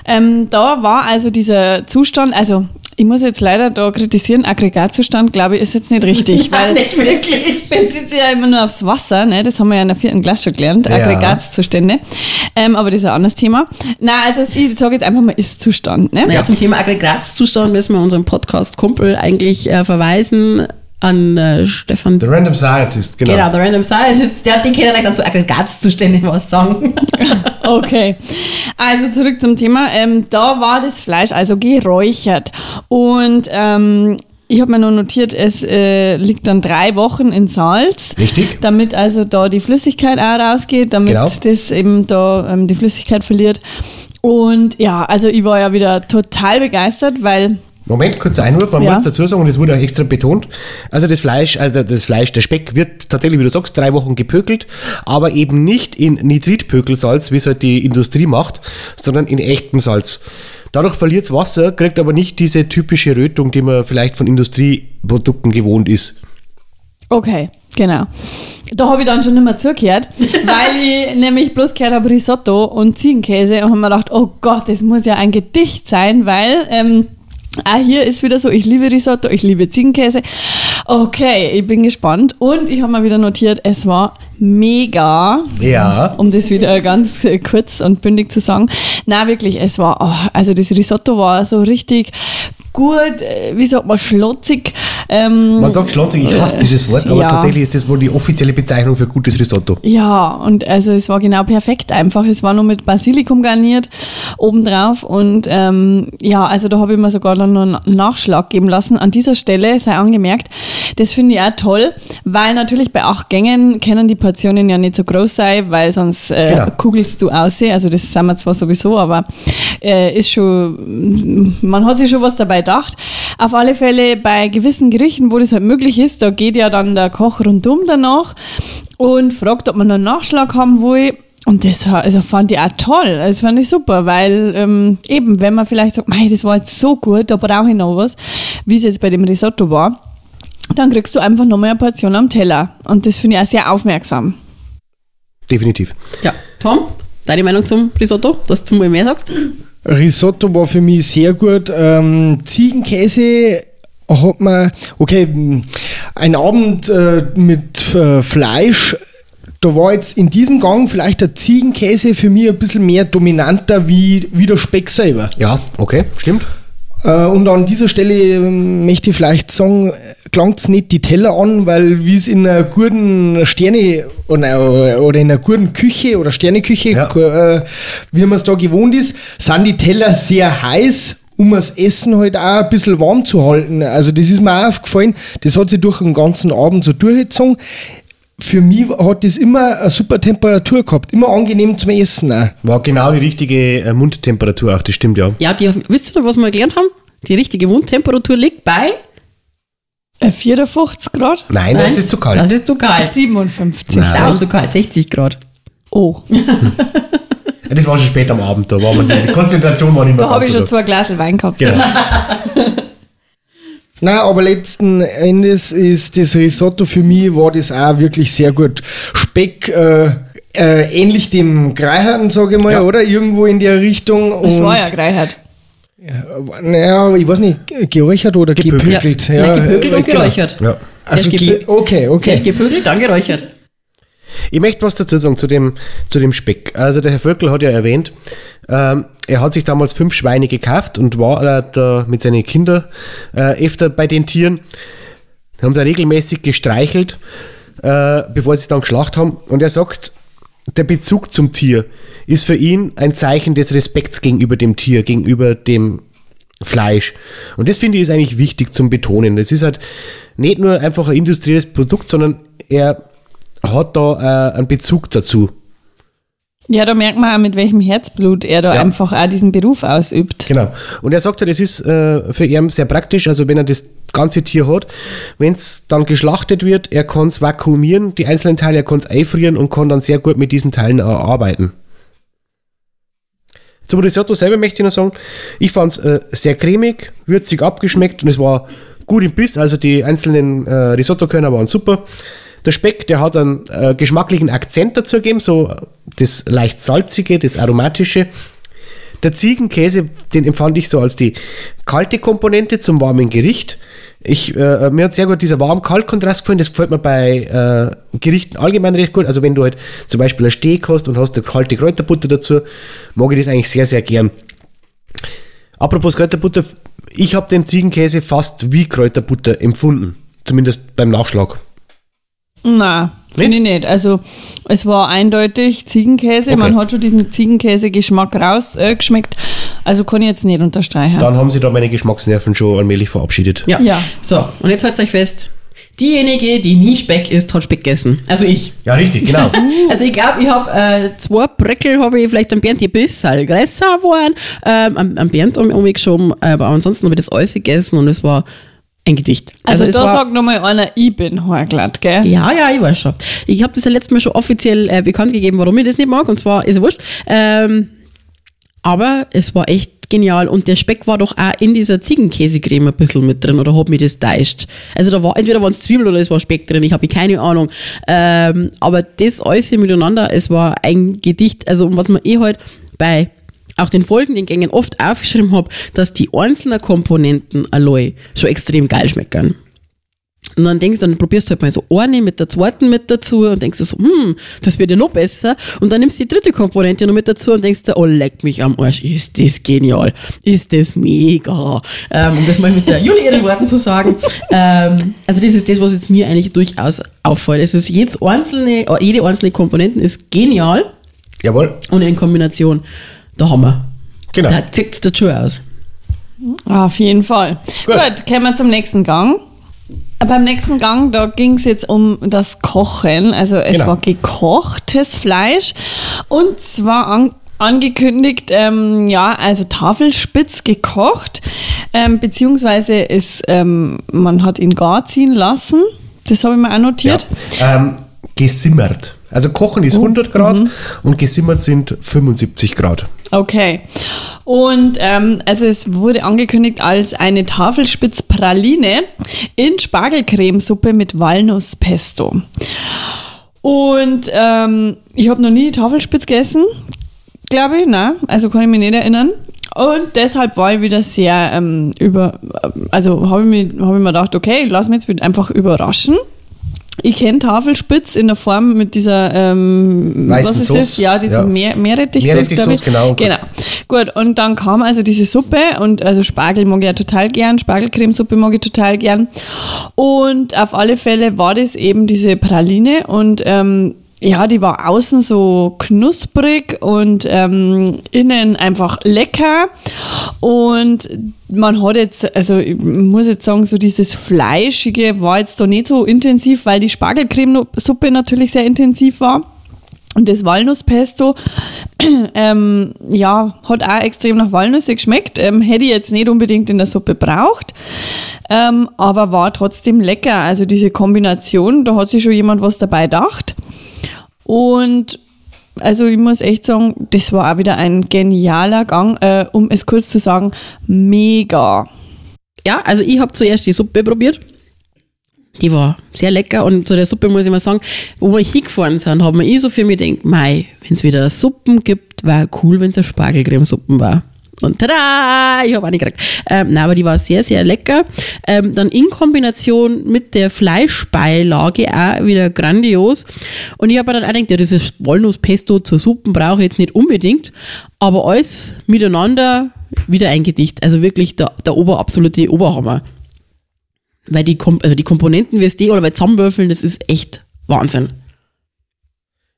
Ähm, da war also dieser Zustand, also ich muss jetzt leider da kritisieren, Aggregatzustand, glaube ich, ist jetzt nicht richtig, weil nicht wirklich. das bezieht sich ja immer nur aufs Wasser, ne? das haben wir ja in der vierten Klasse schon gelernt, Ja. Aggregatzustände, ähm, aber das ist ein anderes Thema. Na, also ich sage jetzt einfach mal Ist-Zustand. Ne? Ja, zum Thema Aggregatzustand müssen wir unseren Podcast-Kumpel eigentlich äh, verweisen an äh, Stefan. The Random Scientist, genau. Genau, der Random Scientist, der, die können euch dann zu Aggregatzuständen was sagen. Okay, also zurück zum Thema. Ähm, da war das Fleisch also geräuchert und ähm, ich habe mir nur notiert, es äh, liegt dann drei Wochen in Salz. Richtig. Damit also da die Flüssigkeit auch rausgeht, damit Genau. das eben da ähm, die Flüssigkeit verliert. Und ja, also ich war ja wieder total begeistert, weil Moment, kurzer Einwurf, man Ja. muss dazu sagen, und es wurde auch extra betont, also das Fleisch, also das Fleisch, der Speck wird tatsächlich, wie du sagst, drei Wochen gepökelt, aber eben nicht in Nitritpökelsalz, wie es halt die Industrie macht, sondern in echtem Salz. Dadurch verliert es Wasser, kriegt aber nicht diese typische Rötung, die man vielleicht von Industrieprodukten gewohnt ist. Okay, genau. Da habe ich dann schon nicht mehr zugehört, weil ich nämlich bloß gehört habe Risotto und Ziegenkäse und habe mir gedacht, oh Gott, das muss ja ein Gedicht sein, weil ähm, auch hier ist wieder so, ich liebe Risotto, ich liebe Ziegenkäse. Okay, ich bin gespannt und ich habe mir wieder notiert, es war mega. Ja. Um das wieder ganz äh, kurz und bündig zu sagen. Na wirklich, es war, oh, also das Risotto war so richtig gut, äh, wie sagt man, schlotzig. Ähm, Man sagt schlonzig, ich hasse dieses Wort, aber Ja. tatsächlich ist das wohl die offizielle Bezeichnung für gutes Risotto. Ja, und also es war genau perfekt einfach. Es war nur mit Basilikum garniert obendrauf und ähm, ja, also da habe ich mir sogar dann noch einen Nachschlag geben lassen. An dieser Stelle sei angemerkt, das finde ich auch toll, weil natürlich bei acht Gängen können die Portionen ja nicht so groß sein, weil sonst äh, Genau. kugelst du aussehen. Also das sind wir zwar sowieso, aber äh, ist schon, man hat sich schon was dabei gedacht. Auf alle Fälle bei gewissen Gerichten, wo das halt möglich ist, da geht ja dann der Koch rundum danach und fragt, ob man noch einen Nachschlag haben will. Und das also fand ich auch toll. Das fand ich super, weil ähm, eben, wenn man vielleicht sagt, "Mei, das war jetzt so gut, da brauche ich noch was, wie es jetzt bei dem Risotto war, dann kriegst du einfach nochmal eine Portion am Teller. Und das finde ich auch sehr aufmerksam. Definitiv. Ja, Tom, deine Meinung zum Risotto, dass du mal mehr sagst? Risotto war für mich sehr gut. Ähm, Ziegenkäse hat man, okay, ein Abend äh, mit äh, Fleisch, da war jetzt in diesem Gang vielleicht der Ziegenkäse für mich ein bisschen mehr dominanter wie, wie der Speck selber. Ja, okay, stimmt. Äh, und an dieser Stelle ähm, möchte ich vielleicht sagen, klangt es nicht die Teller an, weil wie es in einer guten Sterne oder, oder in einer guten Küche oder Sterneküche, Ja. äh, wie man es da gewohnt ist, sind die Teller sehr heiß, um das Essen halt auch ein bisschen warm zu halten. Also das ist mir auch aufgefallen, das hat sich durch den ganzen Abend so durchgezogen. Für mich hat das immer eine super Temperatur gehabt, immer angenehm zum Essen auch. War genau die richtige äh, Mundtemperatur auch, das stimmt ja. Ja, die, wisst ihr noch, was wir gelernt haben? Die richtige Mundtemperatur liegt bei Äh, 54 Grad? Nein, das ist zu kalt. Das ist zu kalt. 57. Nein. Sau zu kalt, 60 Grad. Oh, das war schon spät am Abend, da war man die, die Konzentration war nicht mehr da habe ich schon zwei Gläser Wein gehabt. Genau. Nein, aber letzten Endes ist das Risotto für mich war das auch wirklich sehr gut. Speck, äh, äh, ähnlich dem Greiherrn, sage ich mal, Ja. oder? Irgendwo in der Richtung. Das und, war ja Greichert. Naja, ich weiß nicht, geräuchert oder Gepökelt. gepökelt. Ja, gepökelt und genau. geräuchert. Ja. Also, ge okay, okay. Zuerst gepökelt, dann geräuchert. Ich möchte was dazu sagen zu dem, zu dem Speck. Also der Herr Völkel hat ja erwähnt, ähm, er hat sich damals fünf Schweine gekauft und war äh, da mit seinen Kindern äh, öfter bei den Tieren. Die haben da regelmäßig gestreichelt, äh, bevor sie es dann geschlacht haben. Und er sagt, der Bezug zum Tier ist für ihn ein Zeichen des Respekts gegenüber dem Tier, gegenüber dem Fleisch. Und das finde ich ist eigentlich wichtig zum Betonen. Das ist halt nicht nur einfach ein industrielles Produkt, sondern er hat da äh, einen Bezug dazu. Ja, da merkt man auch, mit welchem Herzblut er da Ja. einfach auch diesen Beruf ausübt. Genau. Und er sagt halt, es ist äh, für ihn sehr praktisch, also wenn er das ganze Tier hat, wenn es dann geschlachtet wird, er kann es vakuumieren, die einzelnen Teile, er kann es einfrieren und kann dann sehr gut mit diesen Teilen äh, arbeiten. Zum Risotto selber möchte ich noch sagen, ich fand es äh, sehr cremig, würzig abgeschmeckt und es war gut im Biss, also die einzelnen äh, Risotto-Körner waren super. Der Speck, der hat einen äh, geschmacklichen Akzent dazu gegeben, so das leicht salzige, das aromatische. Der Ziegenkäse, den empfand ich so als die kalte Komponente zum warmen Gericht. Ich, äh, mir hat sehr gut dieser warm-kalt-Kontrast gefallen. Das gefällt mir bei äh, Gerichten allgemein recht gut. Also wenn du halt zum Beispiel ein Steak hast und hast eine kalte Kräuterbutter dazu, mag ich das eigentlich sehr, sehr gern. Apropos Kräuterbutter, ich habe den Ziegenkäse fast wie Kräuterbutter empfunden. Zumindest beim Nachschlag. Na, finde ich nicht. Also es war eindeutig Ziegenkäse. Okay. Man hat schon diesen Ziegenkäse-Geschmack rausgeschmeckt. also kann ich jetzt nicht unterstreichen. Dann haben sie da meine Geschmacksnerven schon allmählich verabschiedet. Ja. Ja. So, und jetzt haltet euch fest. Diejenige, die nie Speck isst, hat Speck gegessen. Also ich. Ja, richtig, genau. Also ich glaube, ich habe äh, zwei Bröckel, habe ich vielleicht am Bernd ein bisschen größer geworden, ähm, am, am Bernd um, umgeschoben, aber ansonsten habe ich das alles gegessen und es war ein Gedicht. Also, es da sagt nochmal einer, ich bin Horglatt, gell? Ja, ja, ich weiß schon. Ich habe das ja letztes Mal schon offiziell äh, bekannt gegeben, warum ich das nicht mag, und zwar ist es wurscht. Ähm, aber es war echt genial und der Speck war doch auch in dieser Ziegenkäsecreme ein bisschen mit drin oder hat mich das täuscht. Also da war entweder waren es Zwiebeln oder es war Speck drin, ich habe keine Ahnung. Ähm, aber das alles hier miteinander, es war ein Gedicht, also was man eh halt bei auch den folgenden Gängen oft aufgeschrieben habe, dass die einzelnen Komponenten allein schon extrem geil schmecken. Und dann denkst du, dann probierst du halt mal so eine mit der zweiten mit dazu und denkst du so, hm, das wird ja noch besser. Und dann nimmst du die dritte Komponente noch mit dazu und denkst du, oh, leck mich am Arsch, ist das genial, ist das mega. Ähm, um das mal mit der Julie ihren Worten zu sagen. Ähm, also das ist das, was jetzt mir eigentlich durchaus auffällt. Es ist jedes einzelne, jede einzelne Komponente ist genial Jawohl, und in Kombination, da haben wir. genau. Da zieht der Schuh aus. Auf jeden Fall. Gut. Gut, kommen wir zum nächsten Gang. Beim nächsten Gang, da ging es jetzt um das Kochen. Also es Genau. war gekochtes Fleisch. Und zwar an, angekündigt, ähm, ja, also Tafelspitz gekocht. Ähm, beziehungsweise ist, ähm, man hat ihn gar ziehen lassen. Das habe ich mir auch Ja. notiert. Ähm, gesimmert. Also kochen ist 100 Grad mhm. und gesimmert sind 75 Grad. Okay. Und ähm, also es wurde angekündigt als eine Tafelspitzpraline in Spargelcremesuppe mit Walnusspesto. Und ähm, ich habe noch nie Tafelspitz gegessen, glaube ich, ne? Also kann ich mich nicht erinnern. Und deshalb war ich wieder sehr ähm, über, also habe ich, mir- hab ich mir gedacht, okay, lass mich jetzt einfach überraschen. Ich kenne Tafelspitz in der Form mit dieser ähm, Weißen was ist Sauce. das? Ja, diese Ja. Meer, Meerrettichsauce, Meerrettichsauce, glaub ich. genau. Genau. Gut, und dann kam also diese Suppe und also Spargel mag ich ja total gern, Spargelcremesuppe mag ich total gern. Und auf alle Fälle war das eben diese Praline und ähm, ja, die war außen so knusprig und ähm, innen einfach lecker. Und man hat jetzt, also ich muss jetzt sagen, so dieses Fleischige war jetzt da nicht so intensiv, weil die Spargelcremesuppe natürlich sehr intensiv war. Und das Walnusspesto, ähm, ja, hat auch extrem nach Walnüsse geschmeckt. Ähm, hätte ich jetzt nicht unbedingt in der Suppe braucht, ähm, aber war trotzdem lecker. Also diese Kombination, da hat sich schon jemand was dabei gedacht. Und also ich muss echt sagen, das war auch wieder ein genialer Gang, äh, um es kurz zu sagen, mega. Ja, also ich habe zuerst die Suppe probiert. Die war sehr lecker und zu der Suppe muss ich mal sagen, wo wir hingefahren sind, haben wir eh so für mich gedacht, mei, wenn es wieder Suppen gibt, wäre cool, wenn es eine Spargelcremesuppen war. Und tada, ich habe nicht gekriegt. Ähm, nein, aber die war sehr, sehr lecker. Ähm, dann in Kombination mit der Fleischbeilage auch wieder grandios. Und ich habe mir dann auch gedacht, ja, dieses Walnusspesto zur Suppen brauche ich jetzt nicht unbedingt, aber alles miteinander wieder ein Gedicht. Also wirklich der, der Ober, absolute Oberhammer. Weil die, Kom also die Komponenten, wie es die bei Zusammenwürfeln, das ist echt Wahnsinn.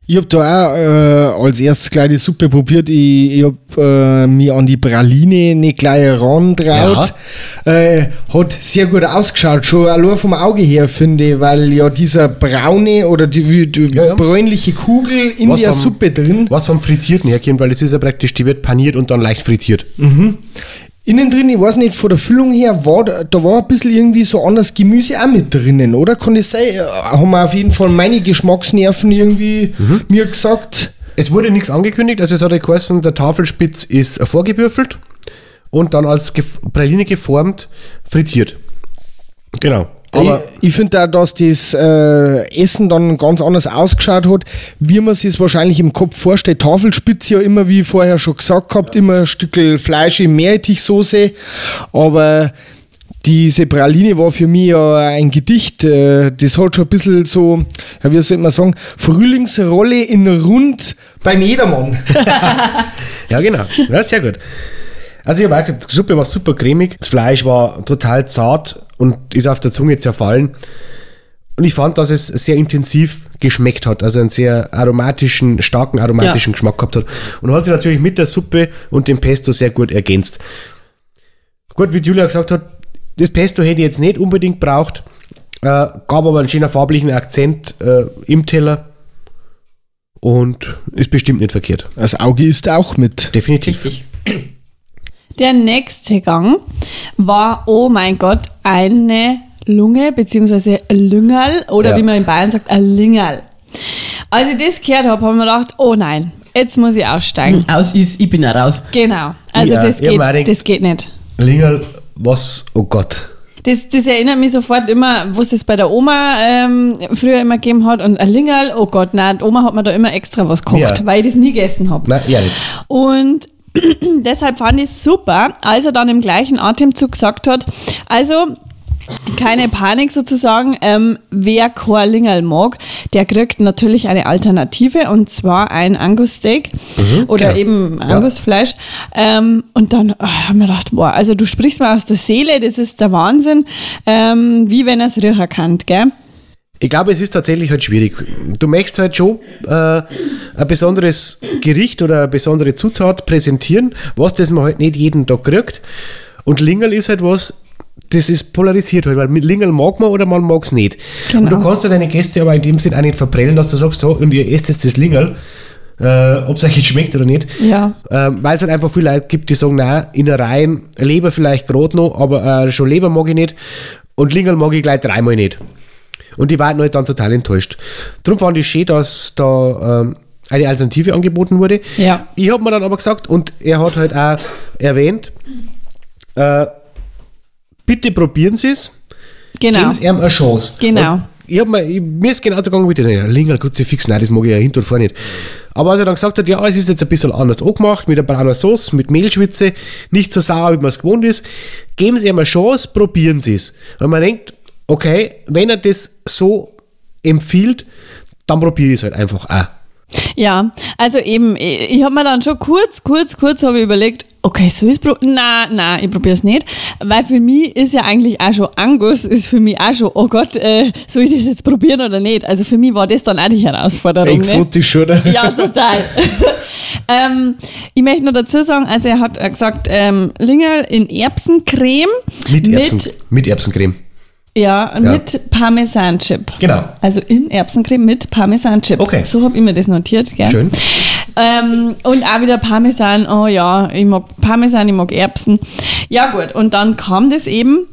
Ich habe da auch äh, als erstes gleich die Suppe probiert. Ich, ich habe äh, mich an die Praline nicht gleich rantraut. Äh, hat sehr gut ausgeschaut, schon allein vom Auge her, finde ich, weil ja dieser braune oder die, die Ja, ja. bräunliche Kugel in Was der vom- Suppe drin. Was vom Frittierten herkommt, weil es ist ja praktisch, die wird paniert und dann leicht frittiert. Innen drin, ich weiß nicht, von der Füllung her, war, da war ein bisschen irgendwie so anders Gemüse auch mit drinnen, oder? Kann das sein? Äh, Haben wir auf jeden Fall meine Geschmacksnerven irgendwie mir gesagt. Es wurde nichts angekündigt, also es hat geheißen, der Tafelspitz ist vorgebürfelt und dann als Praline geformt, frittiert. Genau. Aber ich, ich finde auch, dass das äh, Essen dann ganz anders ausgeschaut hat, wie man sich es wahrscheinlich im Kopf vorstellt. Tafelspitze ja immer, wie ich vorher schon gesagt gehabt, immer ein Stück Fleisch in Meerrettichsoße. Aber diese Praline war für mich ja ein Gedicht. äh, Das hat schon ein bisschen so, ja, wie soll man sagen, Frühlingsrolle in Rund beim Jedermann. Ja, genau. Ja, sehr gut. Also ich habe auch gesagt, die Suppe war super cremig, das Fleisch war total zart und ist auf der Zunge zerfallen. Und ich fand, dass es sehr intensiv geschmeckt hat, also einen sehr aromatischen, starken aromatischen Ja. Geschmack gehabt hat. Und hat sich natürlich mit der Suppe und dem Pesto sehr gut ergänzt. Gut, wie Julia gesagt hat, das Pesto hätte ich jetzt nicht unbedingt braucht, äh, gab aber einen schönen farblichen Akzent äh, im Teller und ist bestimmt nicht verkehrt. Das Auge ist auch mit. Definitiv. Richtig. Der nächste Gang war, oh mein Gott, eine Lunge beziehungsweise Lüngerl oder Ja. wie man in Bayern sagt, ein Lingerl. Als ich das gehört habe, habe ich mir gedacht, oh nein, jetzt muss ich aussteigen. Aus ist, ich bin raus. Genau. Also Ja, das, geht, gedacht- das geht nicht. Lingerl, was, oh Gott. Das, das erinnert mich sofort immer, was es bei der Oma ähm, früher immer gegeben hat. Und ein Lingerl, oh Gott, nein, die Oma hat mir da immer extra was gekocht, Ja. weil ich das nie gegessen habe. Nein, ja nicht. Und deshalb fand ich es super, als er dann im gleichen Atemzug gesagt hat, also keine Panik sozusagen, ähm, wer kein Lingerl mag, der kriegt natürlich eine Alternative und zwar ein Angus-Steak oder genau. eben Ja. Angus-Fleisch. Ähm, und dann oh, habe ich mir gedacht, boah, also du sprichst mal aus der Seele, das ist der Wahnsinn, ähm, wie wenn er es riechen kann, gell? Ich glaube, es ist tatsächlich halt schwierig. Du möchtest halt schon äh, ein besonderes Gericht oder eine besondere Zutat präsentieren, was das man halt nicht jeden Tag kriegt. Und Lingerl ist halt was, das ist polarisiert halt, weil mit Lingerl mag man oder man mag es nicht. Und du Genau. kannst ja deine Gäste aber in dem Sinn auch nicht verprellen, dass du sagst, so, und ihr esst jetzt das Lingerl, äh, ob es euch jetzt schmeckt oder nicht. Ja. Ähm, weil es halt einfach viele Leute gibt, die sagen, nein, Innereien, Leber vielleicht gerade noch, aber äh, schon Leber mag ich nicht und Lingerl mag ich gleich dreimal nicht. Und die waren halt dann total enttäuscht. Darum fand ich schön, dass da ähm, eine Alternative angeboten wurde. Ja. Ich habe mir dann aber gesagt, und er hat halt auch erwähnt, äh, bitte probieren Sie es, Genau. geben Sie ihm eine Chance. Genau. Und ich hab mir, ich, mir ist genauso gegangen wie dir. Ja, Lingerl, Kruzifix, nein, das mag ich ja hinten und vorne nicht. Aber als er dann gesagt hat, ja, es ist jetzt ein bisschen anders angemacht, mit der brauner Sauce, mit Mehlschwitze, nicht so sauer, wie man es gewohnt ist, geben Sie ihm eine Chance, probieren Sie es. Und man denkt, okay, wenn er das so empfiehlt, dann probiere ich es halt einfach auch. Ja, also eben, ich, ich habe mir dann schon kurz, kurz, kurz habe ich überlegt, okay, so ist pro na, na, ich probiere es nicht, weil für mich ist ja eigentlich auch schon Angus ist für mich auch schon, oh Gott, äh, soll ich das jetzt probieren oder nicht? Also für mich war das dann auch die Herausforderung. Ne? Exotisch, oder? Ja, total. ähm, ich möchte nur dazu sagen, also er hat äh, gesagt, ähm, Lingerl in Erbsencreme Mit, Erbsen, mit Erbsencreme. Ja, mit Parmesanchip. Genau. Also in Erbsencreme mit Parmesanchip. Okay. So habe ich mir das notiert, gell? Schön. Ähm, und auch wieder Parmesan, oh ja, ich mag Parmesan, ich mag Erbsen. Ja gut, und dann kam das eben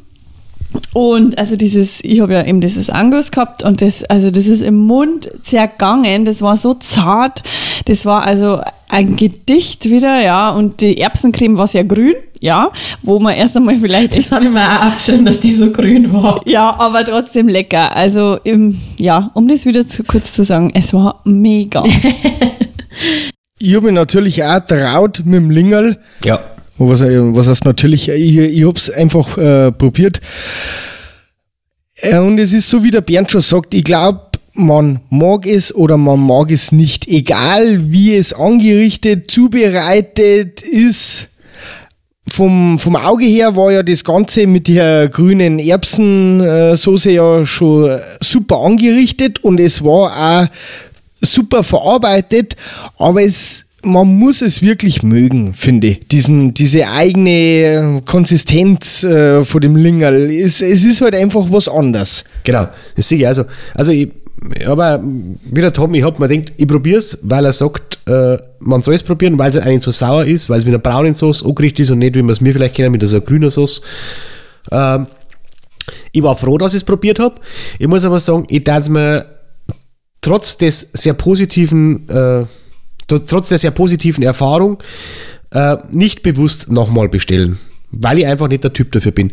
und also dieses, ich habe ja eben dieses Angus gehabt und das, also das ist im Mund zergangen, das war so zart, das war also ein Gedicht wieder, ja, und die Erbsencreme war sehr grün, ja, wo man erst einmal vielleicht Das habe ich mir auch aufgestellt, dass die so grün war. ja, aber trotzdem lecker. Also, im, ja, um das wieder zu kurz zu sagen, es war mega. Ich habe mich natürlich auch traut mit dem Lingerl. Ja. Was, was heißt natürlich, ich, ich habe es einfach äh, probiert. Äh, und es ist so, wie der Bernd schon sagt, ich glaube, man mag es oder man mag es nicht. Egal wie es angerichtet, zubereitet ist. Vom, vom Auge her war ja das Ganze mit der grünen Erbsensoße ja schon super angerichtet und es war auch super verarbeitet, aber es, man muss es wirklich mögen, finde ich. Diesen, diese eigene Konsistenz äh, von dem Lingerl. Es, es ist halt einfach was anderes. Genau, das sehe ich also. Also ich, aber wie der Tom, ich hab mir gedacht, ich probiere es, weil er sagt, äh, man soll es probieren, weil es eigentlich so sauer ist, weil es mit einer braunen Sauce angerichtet ist und nicht, wie wir es mir vielleicht kennen, mit einer grünen Sauce. Ähm, ich war froh, dass ich es probiert habe. Ich muss aber sagen, ich darf mir trotz des sehr positiven, äh, tr- trotz der sehr positiven Erfahrung äh, nicht bewusst nochmal bestellen, weil ich einfach nicht der Typ dafür bin.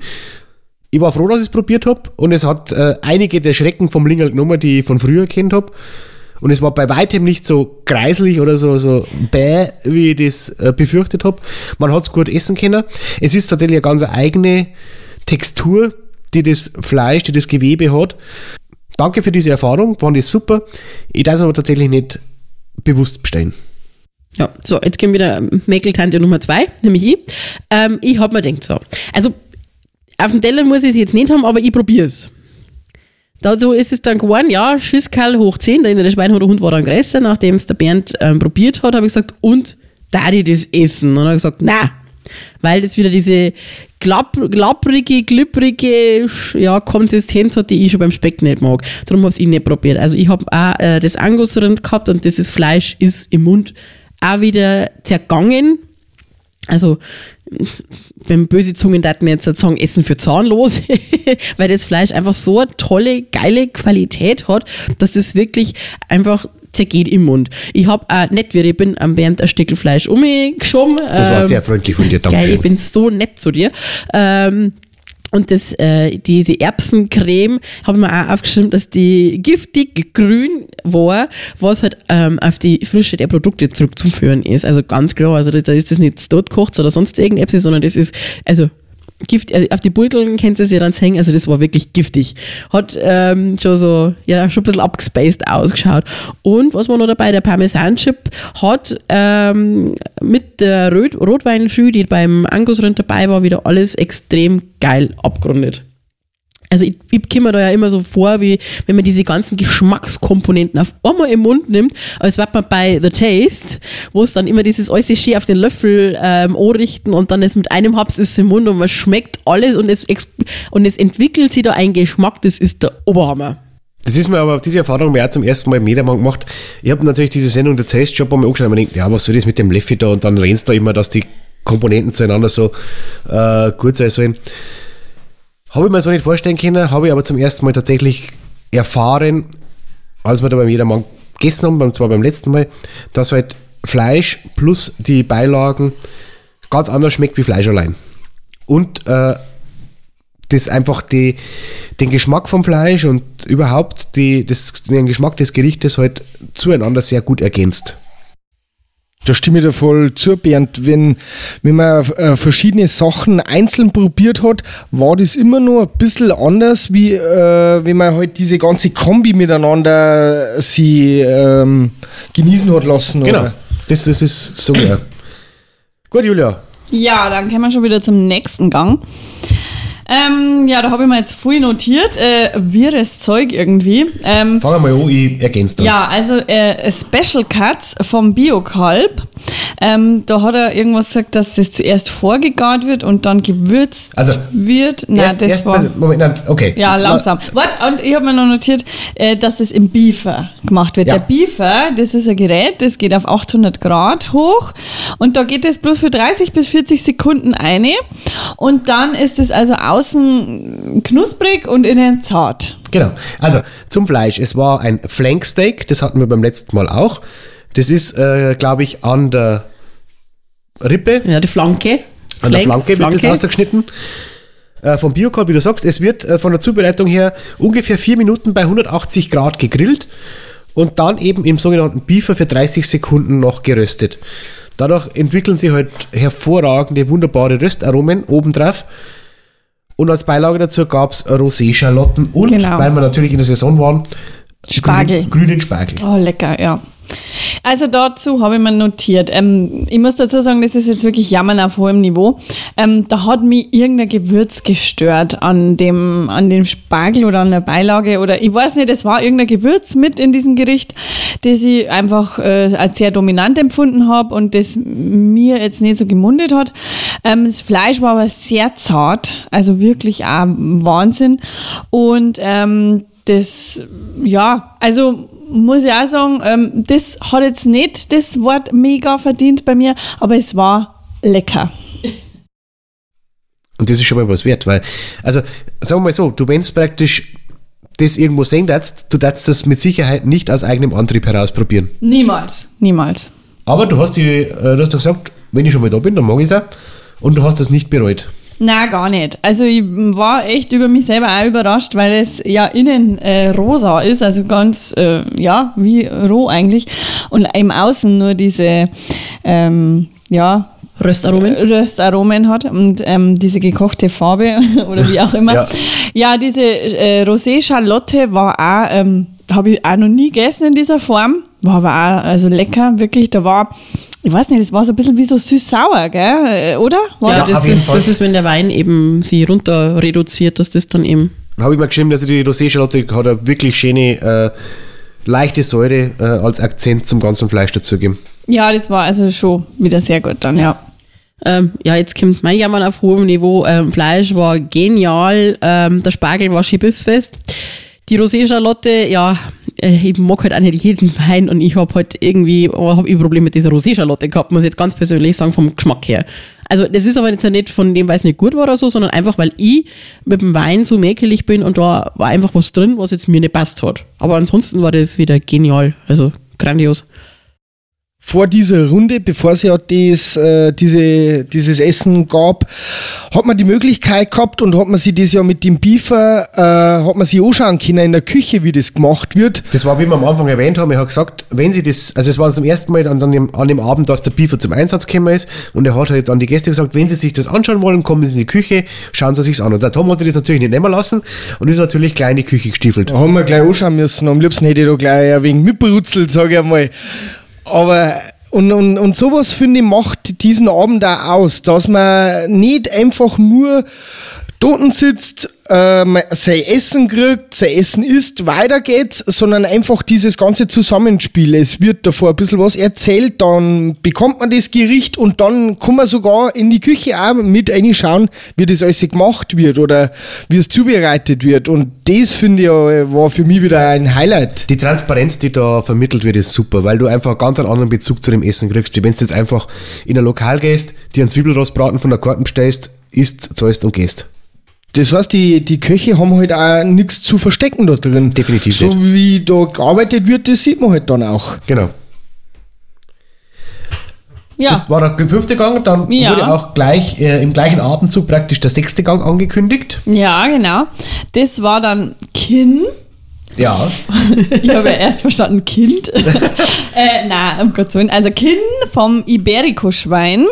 Ich war froh, dass ich es probiert habe und es hat äh, einige der Schrecken vom Lingerl genommen, die ich von früher kennt habe. Und es war bei weitem nicht so kreislich oder so, so bäh, wie ich das äh, befürchtet habe. Man hat es gut essen können. Es ist tatsächlich eine ganz eigene Textur, die das Fleisch, die das Gewebe hat. Danke für diese Erfahrung, fand ich super. Ich darf es aber tatsächlich nicht bewusst bestellen. Ja, so, jetzt wir wieder Mäkeltante Nummer zwei, nämlich ich. Ähm, ich habe mir gedacht, so, also auf dem Teller muss ich es jetzt nicht haben, aber ich probiere es. Dazu ist es dann geworden, ja, Schisskerl hoch 10, der innere Schweinhund Hund war dann größer, nachdem es der Bernd ähm, probiert hat, habe ich gesagt, und da ich das essen? Und habe ich gesagt, na, weil das wieder diese glapp, glüpprige ja, Konsistenz hat, die ich schon beim Speck nicht mag. Darum habe ich es nicht probiert. Also ich habe auch äh, das Angusrind gehabt und dieses Fleisch ist im Mund auch wieder zergangen. Also wenn böse Zungen daten jetzt sagen, Essen für zahnlos, weil das Fleisch einfach so eine tolle, geile Qualität hat, dass das wirklich einfach zergeht im Mund. Ich habe auch nicht, wie ich bin, am Bernd ein Stückel Fleisch umgeschoben. Das war Ähm, sehr freundlich von dir, danke Geil, ich bin so nett zu dir. Ähm, und das, äh, diese Erbsencreme habe ich mir auch aufgeschrieben, dass die giftig grün war, was halt ähm, auf die Frische der Produkte zurückzuführen ist. Also ganz klar, also da ist das nicht dort gekocht oder sonst irgendetwas, sondern das ist, also Gift, also auf die Beuteln kennt es ja dann hängen, also das war wirklich giftig. Hat ähm, schon so, ja, schon ein bisschen abgespaced ausgeschaut. Und was war noch dabei? Der Parmesan-Chip hat ähm, mit der Rot Rotweinschü, die beim Angusrind dabei war, wieder alles extrem geil abgerundet. Also ich, ich komme mir da ja immer so vor, wie wenn man diese ganzen Geschmackskomponenten auf einmal im Mund nimmt, als wird man bei The Taste, wo es dann immer dieses schön auf den Löffel ähm, anrichten und dann ist mit einem Haps ist im Mund und man schmeckt alles und es, und es entwickelt sich da ein Geschmack, das ist der Oberhammer. Das ist mir aber, diese Erfahrung ich auch zum ersten Mal im Mediamarkt gemacht. Ich habe natürlich diese Sendung der Taste Shop einmal angeschaut und mir gedacht, ja, was soll das mit dem Leffi da? Und dann rennst du da immer, dass die Komponenten zueinander so äh, gut sein sollen. Habe ich mir so nicht vorstellen können, habe ich aber zum ersten Mal tatsächlich erfahren, als wir da beim Jedermann gegessen haben, und zwar beim letzten Mal, dass halt Fleisch plus die Beilagen ganz anders schmeckt wie Fleisch allein. Und äh, das einfach die, den Geschmack vom Fleisch und überhaupt die, das, den Geschmack des Gerichtes halt zueinander sehr gut ergänzt. Da stimme ich dir voll zu, Bernd. Wenn, wenn man äh, verschiedene Sachen einzeln probiert hat, war das immer nur ein bisschen anders, wie äh, wenn man halt diese ganze Kombi miteinander sie ähm, genießen hat lassen. Genau. Oder? Das, das ist so. Gut, Julia. Ja, dann kommen wir schon wieder zum nächsten Gang. Ähm, ja, da habe ich mir jetzt viel notiert. Äh, wirres Zeug irgendwie. Ähm, Fangen wir mal an, ich ergänze dann. ja, also äh, Special Cuts vom Biokalb. Ähm, da hat er irgendwas gesagt, dass das zuerst vorgegart wird und dann gewürzt Also, wird. Nein, Erst- das erst war. mal- Moment, nein, okay. Ja, langsam. Warte, und ich habe mir noch notiert, äh, dass das im Beefer gemacht wird. Ja. Der Beefer, das ist ein Gerät, das geht auf 800 Grad hoch und da geht es bloß für 30 bis 40 Sekunden eine und dann ist es also außen knusprig und innen zart. Genau. Also zum Fleisch. Es war ein Flanksteak, das hatten wir beim letzten Mal auch. Das ist, äh, glaube ich, an der Rippe, Ja, die Flanke. an der Flank- Flanke wird das ausgeschnitten. Äh, vom Biokorb, wie du sagst, es wird äh, von der Zubereitung her ungefähr vier Minuten bei 180 Grad gegrillt und dann eben im sogenannten Beefer für 30 Sekunden noch geröstet. Dadurch entwickeln sich halt hervorragende, wunderbare Röstaromen obendrauf. Und als Beilage dazu gab es Rosé-Schalotten und, Genau. weil wir natürlich in der Saison waren, Spargel. Grün, grünen Spargel. Oh, lecker, ja. Also dazu habe ich mir notiert. Ähm, ich muss dazu sagen, das ist jetzt wirklich Jammern auf hohem Niveau. Ähm, da hat mich irgendein Gewürz gestört an dem, an dem Spargel oder an der Beilage oder ich weiß nicht, es war irgendein Gewürz mit in diesem Gericht, das ich einfach äh, als sehr dominant empfunden habe und das mir jetzt nicht so gemundet hat. Ähm, das Fleisch war aber sehr zart, also wirklich auch Wahnsinn. Und ähm, das, ja, also muss ich auch sagen, ähm, das hat jetzt nicht das Wort mega verdient bei mir, aber es war lecker. Und das ist schon mal was wert, weil, also sagen wir mal so, du wenn du praktisch das irgendwo sehen darfst, du darfst das mit Sicherheit nicht aus eigenem Antrieb heraus probieren. Niemals. Niemals. Aber du hast, die, äh, du hast doch gesagt, wenn ich schon mal da bin, dann mag ich es auch. Und du hast das nicht bereut. Na, gar nicht. Also ich war echt über mich selber auch überrascht, weil es ja innen äh, rosa ist, also ganz, äh, ja, wie roh eigentlich. Und im Außen nur diese, ähm, ja, Röstaromen. Röstaromen hat und ähm, diese gekochte Farbe oder wie auch immer. Ja. ja. diese äh, Rosé-Schalotte war auch, ähm, habe ich auch noch nie gegessen in dieser Form. War aber auch also lecker, wirklich. Da war, ich weiß nicht, das war so ein bisschen wie so süß-sauer, gell? Äh, Oder? War Ja, Ja, das, ist, Fall. das ist, wenn der Wein eben sie runter reduziert, dass das dann eben. Habe ich mal geschrieben, dass die Rosé-Schalotte hat eine wirklich schöne, äh, leichte Säure äh, als Akzent zum ganzen Fleisch dazugeben. Ja, das war also schon wieder sehr gut dann, ja. Ähm, ja, jetzt kommt mein Jammern auf hohem Niveau. Ähm, Fleisch war genial, ähm, der Spargel war schön bissfest. Die Rosé-Schalotte, ja, ich mag halt auch nicht jeden Wein und ich habe halt irgendwie, oh, hab ich ein Problem mit dieser Rosé-Schalotte gehabt, muss ich jetzt ganz persönlich sagen, vom Geschmack her. Also das ist aber jetzt ja nicht von dem, weil es nicht gut war oder so, sondern einfach, weil ich mit dem Wein so mäkelig bin und da war einfach was drin, was jetzt mir nicht passt hat. Aber ansonsten war das wieder genial, also grandios. Vor dieser Runde, bevor es ja das, äh, diese, dieses Essen gab, hat man die Möglichkeit gehabt und hat man sich das ja mit dem Beefer, äh, hat man sich anschauen können in der Küche, wie das gemacht wird. Das war, wie wir am Anfang erwähnt haben, ich habe gesagt, wenn sie das, also es war zum ersten Mal an, an, dem, an dem Abend, dass der Beaver zum Einsatz gekommen ist und er hat halt an die Gäste gesagt, wenn sie sich das anschauen wollen, kommen sie in die Küche, schauen sie sich's an. Und der Tom hat sich das natürlich nicht nehmen lassen und ist natürlich gleich in die Küche gestiefelt. Da haben wir gleich anschauen müssen. Am liebsten hätte ich da gleich ein wenig mitberutzelt, sage ich einmal. Aber, und, und, und sowas, finde ich, macht diesen Abend auch aus, dass man nicht einfach nur dort sitzt, äh, man sein Essen kriegt, sein Essen isst, weiter geht's, sondern einfach dieses ganze Zusammenspiel. Es wird davor ein bisschen was erzählt, dann bekommt man das Gericht und dann kann man sogar in die Küche auch mit reinschauen, wie das alles gemacht wird oder wie es zubereitet wird. Und das, finde ich, war für mich wieder ein Highlight. Die Transparenz, die da vermittelt wird, ist super, weil du einfach einen ganz anderen Bezug zu dem Essen kriegst, wie wenn du jetzt einfach in ein Lokal gehst, dir einen Zwiebelrostbraten von der Karten bestellst, isst, zahlst und gehst. Das heißt, die, die Köche haben halt auch nichts zu verstecken da drin. Definitiv So wie da gearbeitet wird, das sieht man halt dann auch. Genau. Ja, Das war der fünfte Gang, dann Ja. wurde auch gleich äh, im gleichen Atemzug praktisch der sechste Gang angekündigt. ja, genau. Das war dann Kinn. Ja. Ich habe ja erst verstanden Kind. äh, na, um Gottes Willen. Also Kinn vom Iberico-Schwein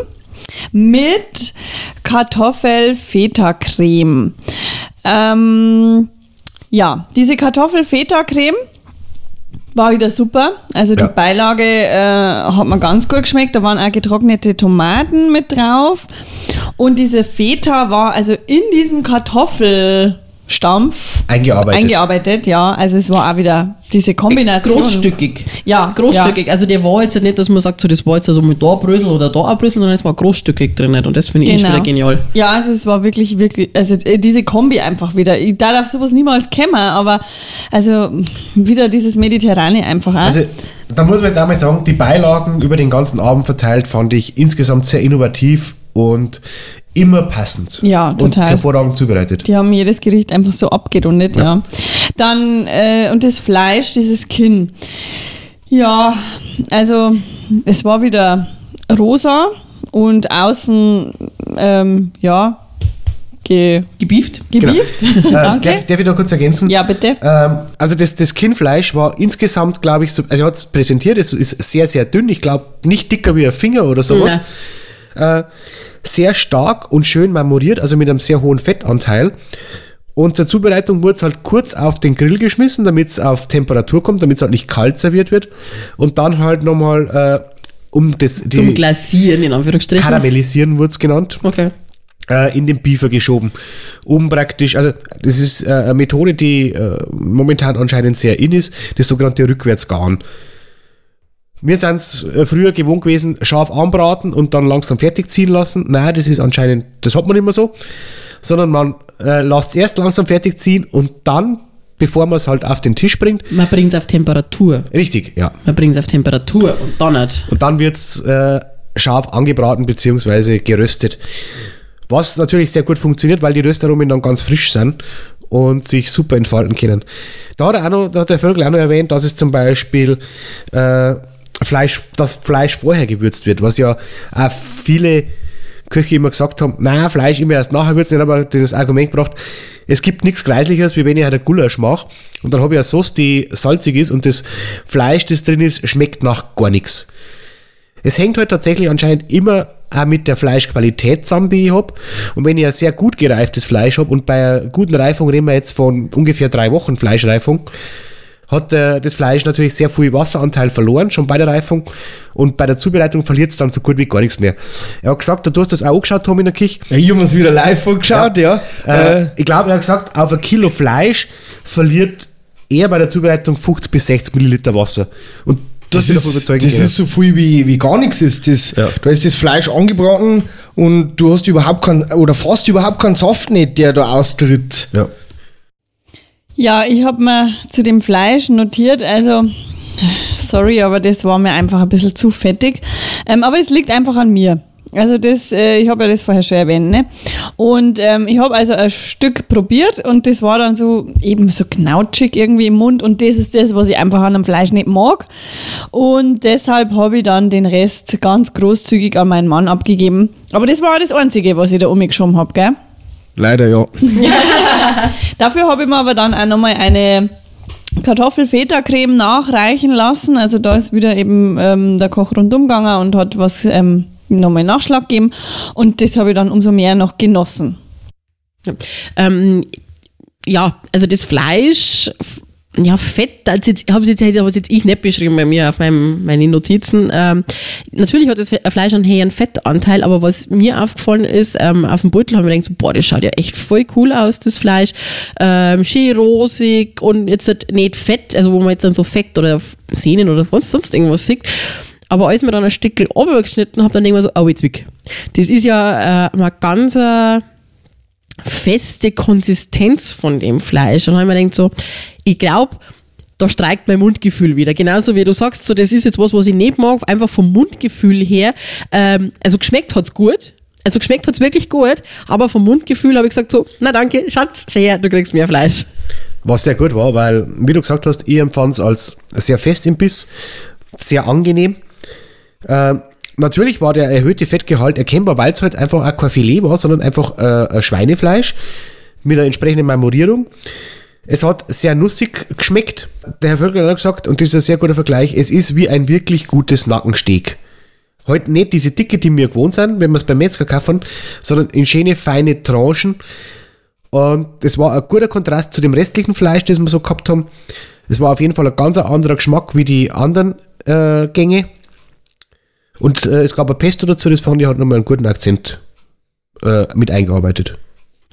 mit Kartoffel-Feta-Creme. Ähm, ja, diese Kartoffel-Feta-Creme war wieder super. Also die Ja. Beilage äh, hat mir ganz gut geschmeckt. Da waren auch getrocknete Tomaten mit drauf. Und diese Feta war also in diesem Kartoffelstampf Eingearbeitet. eingearbeitet, ja. Also es war auch wieder diese Kombination. Großstückig. Ja, Großstückig. Also der war jetzt nicht, dass man sagt, so, das war jetzt also mit da Brösel oder da Brösel, sondern es war großstückig drin. Und das finde ich Genau. schon wieder genial. Ja, also es war wirklich, wirklich, also äh, diese Kombi einfach wieder. Ich darf auf sowas niemals kämmen, aber also wieder dieses Mediterrane einfach auch. Also, da muss man jetzt einmal sagen, die Beilagen über den ganzen Abend verteilt fand ich insgesamt sehr innovativ und immer passend. Ja, Und total. hervorragend zubereitet. Die haben jedes Gericht einfach so abgerundet, ja. Dann, äh, und das Fleisch, dieses Kinn. Ja, also es war wieder rosa und außen, ähm, ja, ge, Gebieft? gebieft. Äh, Danke. darf, darf ich da kurz ergänzen? Ja, bitte. Ähm, also das, das Kinnfleisch war insgesamt, glaube ich, so, also er hat es präsentiert, es ist sehr, sehr dünn, ich glaube nicht dicker wie ein Finger oder sowas. Äh, sehr stark und schön marmoriert, also mit einem sehr hohen Fettanteil. Und zur Zubereitung wurde es halt kurz auf den Grill geschmissen, damit es auf Temperatur kommt, damit es halt nicht kalt serviert wird. Und dann halt nochmal äh, um das Zum Glasieren, in Anführungsstrichen. Karamellisieren wurde es genannt Okay. äh, in den Beefer geschoben, um praktisch, also das ist äh, eine Methode, die äh, momentan anscheinend sehr in ist, das sogenannte Rückwärtsgaren. Wir sind es äh, früher gewohnt gewesen, scharf anbraten und dann langsam fertig ziehen lassen. Nein, das ist anscheinend, das hat man nicht mehr so, sondern man äh, lässt es erst langsam fertig ziehen und dann, bevor man es halt auf den Tisch bringt, Man bringt es auf Temperatur. richtig, ja. Man bringt es auf Temperatur und dann nicht. Und dann wird es äh, scharf angebraten bzw. geröstet. Was natürlich sehr gut funktioniert, weil die Röstaromen dann ganz frisch sind und sich super entfalten können. Da hat, er auch noch, da hat der Vögel auch noch erwähnt, dass es zum Beispiel äh, Fleisch, das Fleisch vorher gewürzt wird, was ja auch viele Köche immer gesagt haben, na Fleisch immer erst nachher nicht, aber das Argument gebracht, es gibt nichts Kreisliches, wie wenn ich halt ein Gulasch mache und dann habe ich eine Sauce, die salzig ist und das Fleisch, das drin ist, schmeckt nach gar nichts. Es hängt halt tatsächlich anscheinend immer auch mit der Fleischqualität zusammen, die ich habe. Und wenn ich ein sehr gut gereiftes Fleisch habe und bei einer guten Reifung reden wir jetzt von ungefähr drei Wochen Fleischreifung, hat äh, das Fleisch natürlich sehr viel Wasseranteil verloren, schon bei der Reifung. Und bei der Zubereitung verliert es dann so gut wie gar nichts mehr. Er hat gesagt, du hast das auch angeschaut, Tom, in der Küche. Ja, ich habe es wieder live angeschaut, ja. Äh, ich glaube, er hat gesagt, auf ein Kilo Fleisch verliert er bei der Zubereitung 50 bis 60 Milliliter Wasser. Und Das, davon ist, das ist so viel wie, wie gar nichts ist. Das, Ja. Da ist das Fleisch angebraten und du hast überhaupt keinen, oder fast überhaupt keinen Saft nicht, der da austritt. ja. Ja, ich habe mir zu dem Fleisch notiert, also sorry, aber das war mir einfach ein bisschen zu fettig. Ähm, aber es liegt einfach an mir. Also das, äh, ich habe ja das vorher schon erwähnt, ne? Und ähm, ich habe also ein Stück probiert und das war dann so eben so knautschig irgendwie im Mund und das ist das, was ich einfach an dem Fleisch nicht mag. Und deshalb habe ich dann den Rest ganz großzügig an meinen Mann abgegeben. Aber das war das Einzige, was ich da umgeschoben habe, gell? Leider ja. Dafür habe ich mir aber dann auch nochmal eine Kartoffelfeta-Creme nachreichen lassen. Also da ist wieder eben ähm, der Koch rundum gegangen und hat was ähm, nochmal Nachschlag gegeben. Und das habe ich dann umso mehr noch genossen. Ähm, ja, also das Fleisch, ja, Fett, also jetzt, habe jetzt, hab jetzt ich nicht beschrieben bei mir auf meinem, meine Notizen. Ähm, natürlich hat das Fleisch einen hohen Fettanteil, aber was mir aufgefallen ist, ähm, auf dem Beutel haben wir gedacht, so, boah, das schaut ja echt voll cool aus, das Fleisch. Ähm, schön rosig und jetzt halt nicht fett, also wo man jetzt dann so Fett oder Sehnen oder sonst, sonst irgendwas sieht. Aber als man dann ein Stückel geschnitten habe, dann denke ich mir so, oh, jetzt weg. Das ist ja äh, mal ganz äh, feste Konsistenz von dem Fleisch. Und dann habe ich mir gedacht, so, ich glaube, da streikt mein Mundgefühl wieder. Genauso wie du sagst, so, das ist jetzt was, was ich nicht mag, einfach vom Mundgefühl her. Ähm, also geschmeckt hat's gut. Also geschmeckt hat's wirklich gut, aber vom Mundgefühl habe ich gesagt so, na danke, Schatz, schau her, du kriegst mehr Fleisch. Was sehr gut war, weil, wie du gesagt hast, ich empfand es als sehr fest im Biss, sehr angenehm. Ähm, natürlich war der erhöhte Fettgehalt erkennbar, weil es halt einfach auch kein Filet war, sondern einfach äh, ein Schweinefleisch mit einer entsprechenden Marmorierung. Es hat sehr nussig geschmeckt. Der Herr Völker hat gesagt, und das ist ein sehr guter Vergleich, es ist wie ein wirklich gutes Nackensteak. Halt nicht diese Dicke, die wir gewohnt sind, wenn wir es beim Metzger kaufen, sondern in schöne, feine Tranchen. Und das war ein guter Kontrast zu dem restlichen Fleisch, das wir so gehabt haben. Es war auf jeden Fall ein ganz anderer Geschmack wie die anderen äh, Gänge. Und äh, es gab ein Pesto dazu, das fand ich hat nochmal einen guten Akzent äh, mit eingearbeitet.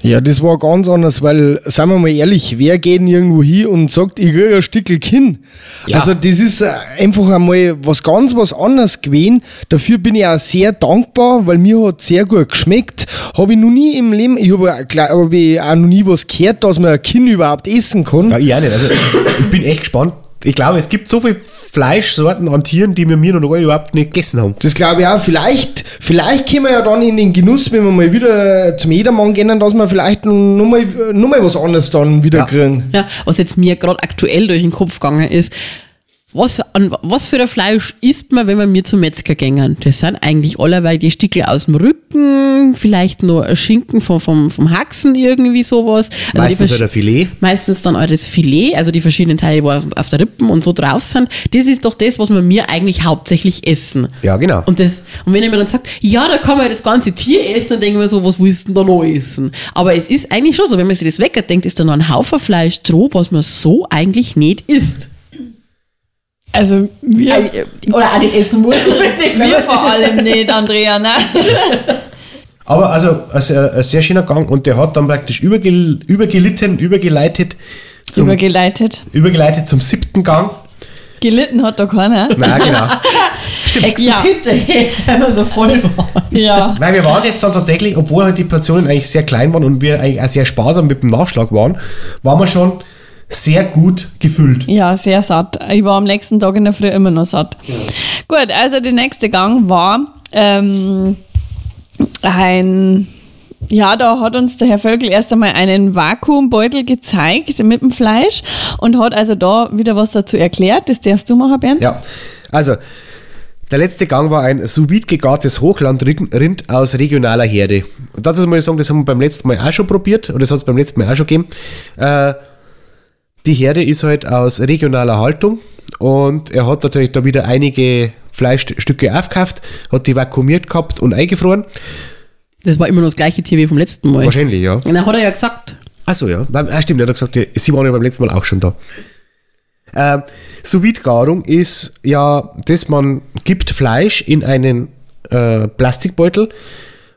Ja, das war ganz anders, weil, sagen wir mal ehrlich, wer geht denn irgendwo hin und sagt, ich kriege ein Stückel Kinn? Ja. Also, das ist äh, einfach einmal was ganz was anderes gewesen. Dafür bin ich auch sehr dankbar, weil mir hat sehr gut geschmeckt. Habe ich noch nie im Leben, ich habe hab ich auch noch nie was gehört, dass man ein Kinn überhaupt essen kann. Ja, ich auch nicht. Also, ich bin echt gespannt. Ich glaube, es gibt so viele Fleischsorten an Tieren, die wir mir noch gar überhaupt nicht gegessen haben. Das glaube ich auch. Vielleicht, vielleicht kommen wir ja dann in den Genuss, wenn wir mal wieder zum Jedermann gehen, dass wir vielleicht noch mal, noch mal was anderes dann wieder Ja. kriegen. Ja, was jetzt mir gerade aktuell durch den Kopf gegangen ist, was, an, was für ein Fleisch isst man, wenn wir mir zum Metzger gängen? Das sind eigentlich allerweil die Stickel aus dem Rücken, vielleicht noch ein Schinken vom, vom, vom Haxen, irgendwie sowas. Also Meistens die halt Filet. Meistens dann auch das Filet, also die verschiedenen Teile, wo auf der Rippen und so drauf sind. Das ist doch das, was wir mir eigentlich hauptsächlich essen. Ja, genau. Und, das, und wenn ihr mir dann sagt, ja, da kann man ja das ganze Tier essen, dann denken wir so, was willst du denn da noch essen? Aber es ist eigentlich schon so, wenn man sich das wegdenkt, ist da noch ein Haufen Fleisch drauf, was man so eigentlich nicht isst. Also wir, Oder auch nicht essen muss. wir vor allem nicht, Andrea, ne? Aber also ein sehr, ein sehr schöner Gang und der hat dann praktisch übergel, übergelitten, übergeleitet zum, Übergeleitet. übergeleitet zum siebten Gang. Gelitten hat da keiner. Nein, genau. Extra Ja. hinterher, wenn wir so voll waren. Ja. Weil wir waren jetzt dann tatsächlich, obwohl halt die Portionen eigentlich sehr klein waren und wir eigentlich auch sehr sparsam mit dem Nachschlag waren, waren wir schon sehr gut gefüllt. Ja, sehr satt. Ich war am nächsten Tag in der Früh immer noch satt. Gut, also der nächste Gang war ähm, ein, ja, da hat uns der Herr Völkel erst einmal einen Vakuumbeutel gezeigt mit dem Fleisch und hat also da wieder was dazu erklärt. Das darfst du machen, Bernd. Ja, also Der letzte Gang war ein sous gegartes Hochlandrind aus regionaler Herde. Und dazu muss ich sagen, das haben wir beim letzten Mal auch schon probiert, oder das hat es beim letzten Mal auch schon gegeben. Äh, die Herde ist halt aus regionaler Haltung und er hat natürlich da wieder einige Fleischstücke aufgekauft, hat die vakuumiert gehabt und eingefroren. Das war immer noch das gleiche Tier wie vom letzten Mal. Wahrscheinlich, ja. Und dann hat er ja gesagt, Achso, ja. Ah, stimmt, er hat gesagt, sie waren ja beim letzten Mal auch schon da. Ähm, sous garung ist ja, dass man gibt Fleisch in einen äh, Plastikbeutel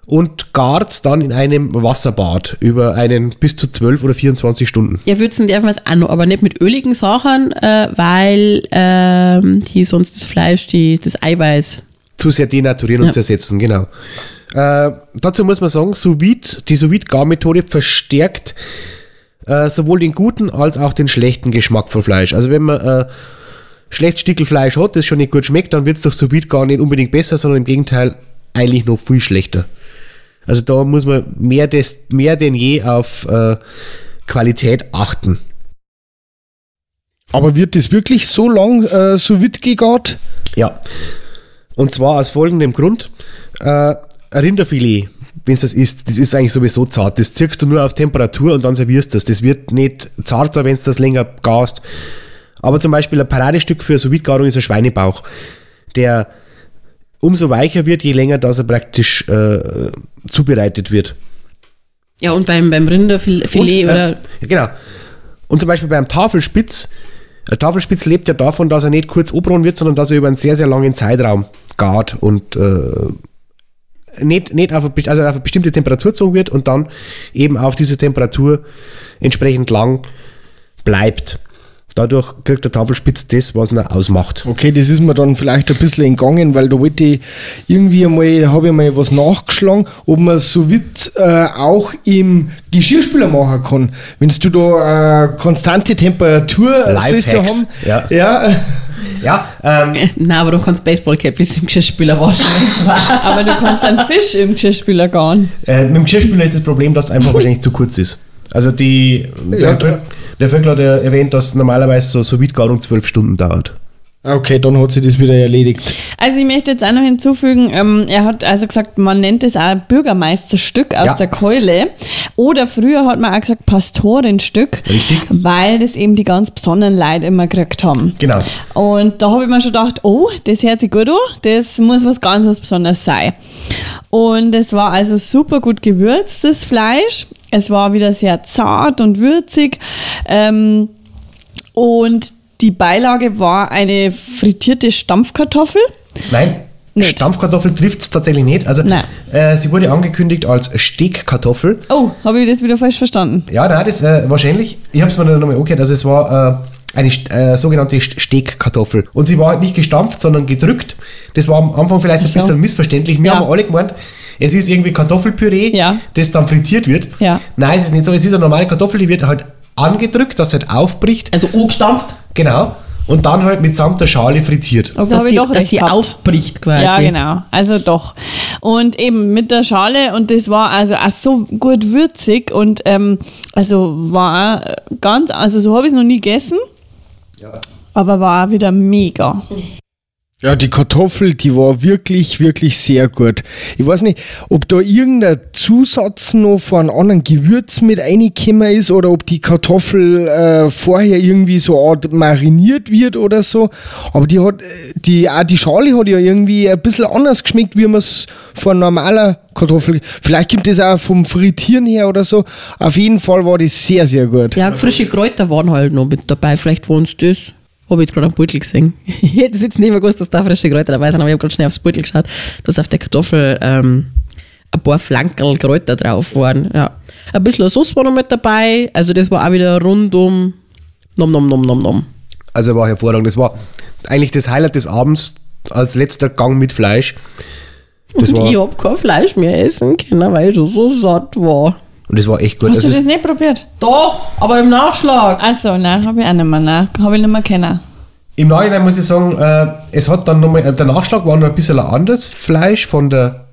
und gart dann in einem Wasserbad über einen bis zu 12 oder 24 Stunden. ja, würzen wir es auch noch, aber nicht mit öligen Sachen, äh, weil ähm, die sonst das Fleisch, die, das Eiweiß. Zu sehr denaturieren und Ja. zersetzen, genau. Äh, dazu muss man sagen, sous die sous gar-Methode verstärkt äh, sowohl den guten als auch den schlechten Geschmack von Fleisch. Also wenn man äh, schlecht Stickel Fleisch hat, das schon nicht gut schmeckt, dann wird es durch sous gar nicht unbedingt besser, sondern im Gegenteil eigentlich noch viel schlechter. Also da muss man mehr, des, mehr denn je auf äh, Qualität achten. Aber wird das wirklich so lang äh, so weit gegart? Ja. Und zwar aus folgendem Grund. Äh, Rinderfilet, wenn es das isst, das ist eigentlich sowieso zart. Das zirkst du nur auf Temperatur und dann servierst du das. Das wird nicht zarter, wenn es das länger gast. Aber zum Beispiel ein Paradestück für sous garung ist ein Schweinebauch, der umso weicher wird, je länger das er praktisch äh, zubereitet wird. Ja, und beim, beim Rinderfilet Und, oder. Äh, genau. Und zum Beispiel beim Tafelspitz, ein Tafelspitz lebt ja davon, dass er nicht kurz obron wird, sondern dass er über einen sehr, sehr langen Zeitraum gart und äh, nicht, nicht auf, eine, also auf eine bestimmte Temperatur gezogen wird und dann eben auf diese Temperatur entsprechend lang bleibt. Dadurch kriegt der Tafelspitz das, was ihn ausmacht. Okay, das ist mir dann vielleicht ein bisschen entgangen, weil da wollte ich irgendwie einmal, habe ich mal was nachgeschlagen, ob man so weit äh, auch im Geschirrspüler machen kann. Wenn du da äh, konstante Temperatur sollst du haben. ja. ja. Ja, ähm, Nein, aber du kannst Baseballcappies im Geschirrspüler waschen. und zwar. Aber du kannst einen Fisch im Geschirrspüler garen. Äh, mit dem Geschirrspüler ist das Problem, dass es einfach wahrscheinlich zu kurz ist. Also die, Ja, der, Vögel, der Vögel hat ja erwähnt, dass normalerweise so, so Garung zwölf Stunden dauert. Okay, dann hat sich das wieder erledigt. Also ich möchte jetzt auch noch hinzufügen, ähm, er hat also gesagt, man nennt es auch Bürgermeisterstück aus Ja. der Keule. Oder früher hat man auch gesagt Pastorenstück. Richtig. Weil das eben die ganz besonderen Leute immer gekriegt haben. Genau. Und da habe ich mir schon gedacht, oh, das hört sich gut an, das muss was ganz was Besonderes sein. Und es war also super gut gewürzt, das Fleisch. Es war wieder sehr zart und würzig. Ähm, und die Beilage war eine frittierte Stampfkartoffel. Nein, Nicht. Stampfkartoffel trifft es tatsächlich nicht. Also äh, sie wurde angekündigt als Stegkartoffel. Oh, habe ich das wieder falsch verstanden? Ja, nein, das äh, wahrscheinlich. Ich habe es mir dann nochmal angehört. Also es war äh, eine äh, sogenannte St- Stegkartoffel. Und sie war halt nicht gestampft, sondern gedrückt. Das war am Anfang vielleicht ein so. bisschen missverständlich. Wir Ja. haben alle gemeint, es ist irgendwie Kartoffelpüree, Ja. das dann frittiert wird. Ja. Nein, es ist nicht so. Es ist eine normale Kartoffel, die wird halt angedrückt, dass halt aufbricht. Also angestampft, Genau. Und dann halt mitsamt der Schale frittiert. Also dass die, doch dass die gehabt. aufbricht quasi. Ja, genau. Also doch. Und eben mit der Schale und das war also auch so gut würzig und ähm, also war ganz, also so habe ich es noch nie gegessen. Aber war auch wieder mega. Ja, die Kartoffel, die war wirklich, wirklich sehr gut. Ich weiß nicht, ob da irgendein Zusatz noch von einem anderen Gewürz mit reingekommen ist oder ob die Kartoffel äh, vorher irgendwie so Art mariniert wird oder so. Aber die hat, die, auch die Schale hat ja irgendwie ein bisschen anders geschmeckt, wie man es von normaler Kartoffel. Vielleicht gibt es auch vom Frittieren her oder so. Auf jeden Fall war das sehr, sehr gut. Ja, frische Kräuter waren halt noch mit dabei. Vielleicht waren es das. Habe ich jetzt gerade am Beutel gesehen. Ich hätte jetzt nicht mehr gewusst, dass da frische Kräuter dabei sind, aber ich habe gerade schnell aufs Beutel geschaut, dass auf der Kartoffel ähm, ein paar Flankerl Kräuter drauf waren. Ja. Ein bisschen Sauce war noch mit dabei. Also das war auch wieder rundum nom nom nom nom nom. Also war hervorragend. Das war eigentlich das Highlight des Abends als letzter Gang mit Fleisch. Das war, ich habe kein Fleisch mehr essen können, weil ich schon so satt war. Und das war echt gut. Hast Also du das nicht probiert? Doch, aber im Nachschlag. Achso, nein, habe ich auch nicht mehr. Nein, habe ich nicht mehr kennen. Im Nachhinein muss ich sagen, äh, es hat dann nochmal, äh, der Nachschlag war noch ein bisschen ein anderes Fleisch von der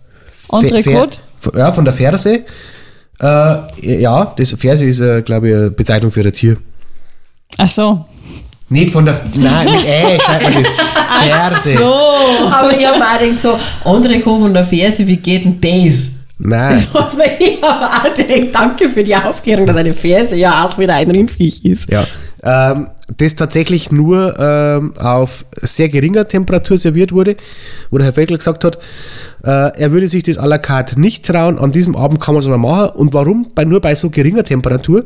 Entrecote? Ja, von der Ferse. Äh, ja, das Ferse ist, äh, glaube ich, eine Bezeichnung für ein Tier. Ach so. Nicht von der. Nein, Ä schreibt man das. Ferse. Aber ich habe auch gedacht, so, Andreko von der Ferse, wie geht denn das? Nein. Aber ich habe auch gedacht, danke für die Aufklärung, dass eine Ferse ja auch wieder ein Rindviech ist. Ja. Ähm, das tatsächlich nur ähm, auf sehr geringer Temperatur serviert wurde, wo der Herr Feckel gesagt hat, äh, er würde sich das à la carte nicht trauen, an diesem Abend kann man es mal machen. Und warum? Bei, nur bei so geringer Temperatur,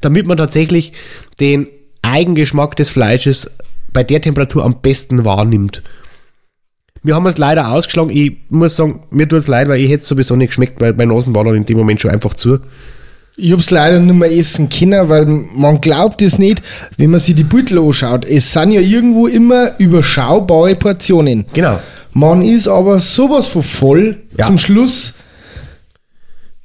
damit man tatsächlich den Eigengeschmack des Fleisches bei der Temperatur am besten wahrnimmt. Wir haben es leider ausgeschlagen. Ich muss sagen, mir tut es leid, weil ich hätte es sowieso nicht geschmeckt, weil meine Nasen waren dann in dem Moment schon einfach zu. Ich hab's leider nicht mehr essen können, weil man glaubt es nicht, wenn man sich die Beutel anschaut. Es sind ja irgendwo immer überschaubare Portionen. Genau. Man ist aber sowas von voll Ja. zum Schluss.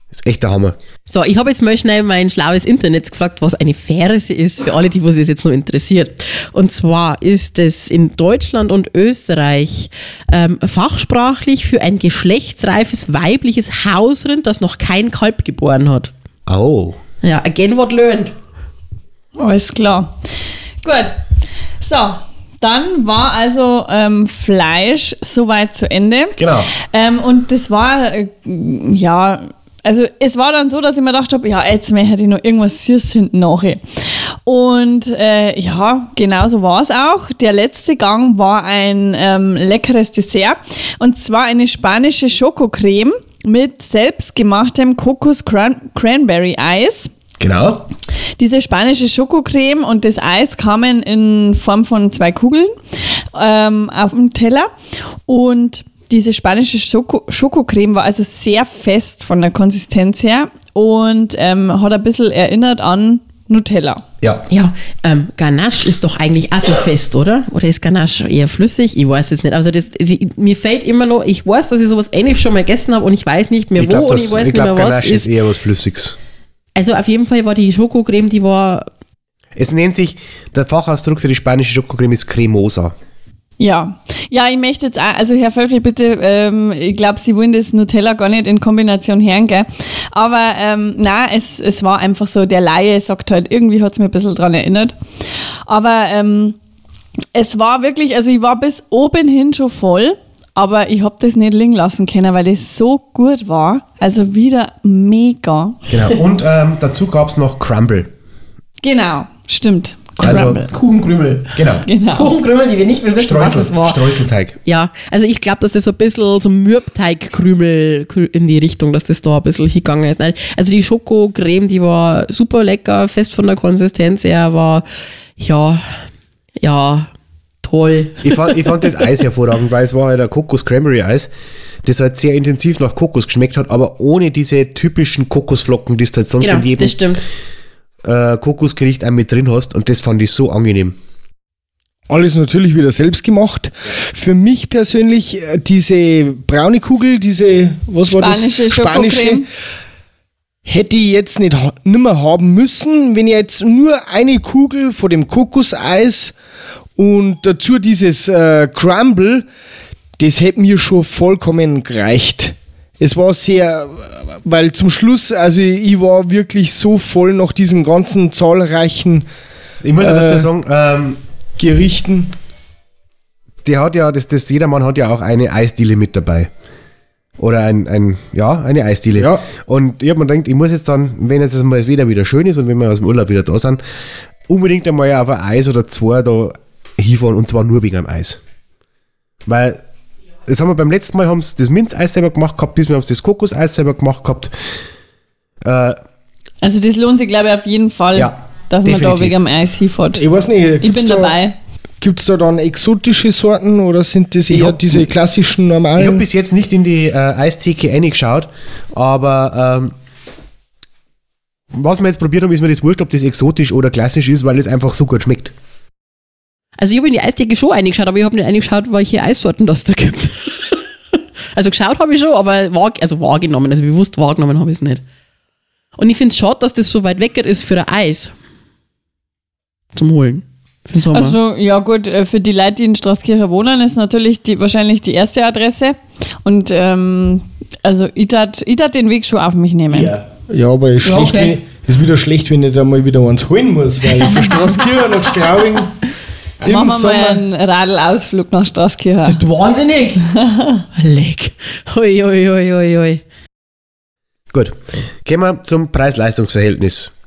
Das ist echt der Hammer. So, ich habe jetzt mal schnell mein schlaues Internet gefragt, was eine Ferse ist, für alle, die was das jetzt noch interessiert. Und zwar ist es in Deutschland und Österreich ähm, fachsprachlich für ein geschlechtsreifes weibliches Hausrind, das noch kein Kalb geboren hat. Oh. Ja, again what learned. Alles klar. Gut. So, dann war also ähm, Fleisch soweit zu Ende. Genau. Ähm, und das war, äh, ja, also es war dann so, dass ich mir gedacht habe, ja, jetzt hätte ich noch irgendwas Süßes hinten nachher. Und äh, ja, genau so war es auch. Der letzte Gang war ein ähm, leckeres Dessert. Und zwar eine spanische Schokocreme mit selbstgemachtem Kokos-Cranberry-Eis. Genau. Diese spanische Schokocreme und das Eis kamen in Form von zwei Kugeln ähm, auf dem Teller. Und diese spanische Schoko Schokocreme war also sehr fest von der Konsistenz her und ähm, hat ein bisschen erinnert an Nutella. Ja. Ja, ähm, Ganache ist doch eigentlich auch so fest, oder? Oder ist Ganache eher flüssig? Ich weiß jetzt nicht. Also das, sie, mir fällt immer noch, ich weiß, dass ich sowas ähnlich schon mal gegessen habe und ich weiß nicht mehr Ich wo glaube, und ich weiß ich nicht glaub, mehr was Ganache ist ist. eher was Flüssiges. Also auf jeden Fall war die Schokocreme, die war Es nennt sich, der Fachausdruck für die spanische Schokocreme ist Cremosa. Ja, ja, ich möchte jetzt auch, also Herr Völkel, bitte, ähm, ich glaube, Sie wollen das Nutella gar nicht in Kombination hören, gell? Aber ähm, nein, es, es war einfach so, der Laie sagt halt, irgendwie hat es mir ein bisschen dran erinnert. Aber ähm, es war wirklich, also ich war bis oben hin schon voll, aber ich habe das nicht liegen lassen können, weil das so gut war. Also wieder mega. Genau. Und ähm, dazu gab es noch Crumble. Genau, stimmt. Also-. Kuchenkrümel. Genau. genau. Kuchenkrümel, die wir nicht mehr wissen, was Streusel, das war. Streuselteig. Ja, also ich glaube, dass das so ein bisschen so Mürbteigkrümel krü- in die Richtung, dass das da ein bisschen hingegangen ist. Nein, Also die Schokocreme, die war super lecker, fest von der Konsistenz her, war ja, ja, toll. Ich fand, ich fand das Eis hervorragend, weil es war halt ein Kokos-Cranberry-Eis, das halt sehr intensiv nach Kokos geschmeckt hat, aber ohne diese typischen Kokosflocken, die du halt sonst Genau, in jedem das stimmt. Äh, Kokosgericht auch mit drin hast. Und das fand ich so angenehm. Alles natürlich wieder selbst gemacht. Für mich persönlich äh, diese braune Kugel, diese, was war Spanische das? Schokocreme. hätte ich jetzt nicht nimmer haben müssen, wenn ich jetzt nur eine Kugel von dem Kokoseis und dazu dieses äh, Crumble, das hätte mir schon vollkommen gereicht. Es war sehr, weil zum Schluss, also ich war wirklich so voll nach diesen ganzen zahlreichen Ich muss Äh. dazu sagen, ähm, Gerichten. der hat ja, das, das jedermann hat ja auch eine Eisdiele mit dabei. Oder ein, ein ja, eine Eisdiele. Ja. Und ich habe mir gedacht, ich muss jetzt dann, wenn jetzt mal das Wetter wieder schön ist und wenn wir aus dem Urlaub wieder da sind, unbedingt einmal auf ein Eis oder zwei da hinfahren und zwar nur wegen am Eis. Weil, das haben wir beim letzten Mal, haben sie das Minzeis selber gemacht gehabt, diesmal haben sie das Kokoseis selber gemacht gehabt. Äh, Also das lohnt sich, glaube ich, auf jeden Fall, Ja, dass man da definitiv. wegen am Eis hinfährt. Ich weiß nicht, Ich gibt's bin da, dabei. Gibt es da dann exotische Sorten oder sind das eher hab- diese klassischen Ich habe normalen? bis jetzt nicht in die äh, Eistheke reingeschaut, aber ähm, was wir jetzt probiert haben, ist mir das wurscht, ob das exotisch oder klassisch ist, weil es einfach so gut schmeckt. Also ich habe in die Eistheke schon eingeschaut, aber ich habe nicht eingeschaut, welche Eissorten das da gibt. also geschaut habe ich schon, aber wahr, also wahrgenommen, also bewusst wahrgenommen habe ich es nicht. Und ich finde es schade, dass das so weit weg ist für ein Eis. Zum Holen. Also, ja gut, äh, für die Leute, die in Straßkirche wohnen, ist natürlich die, wahrscheinlich die erste Adresse. Und ähm, also ich tat, ich tat den Weg schon auf mich nehmen. Ja, aber ist, Ja, schlecht, okay. wenn, ist wieder schlecht, wenn ich da mal wieder eins holen muss, weil von Straßkirchen nach Straubing. Im Machen wir Sommer. mal einen Radelausflug nach Straßkirche. Bist du wahnsinnig? Leck. Hui, hui, hui, hui, hui. Gut, kommen wir zum Preis-Leistungs-Verhältnis.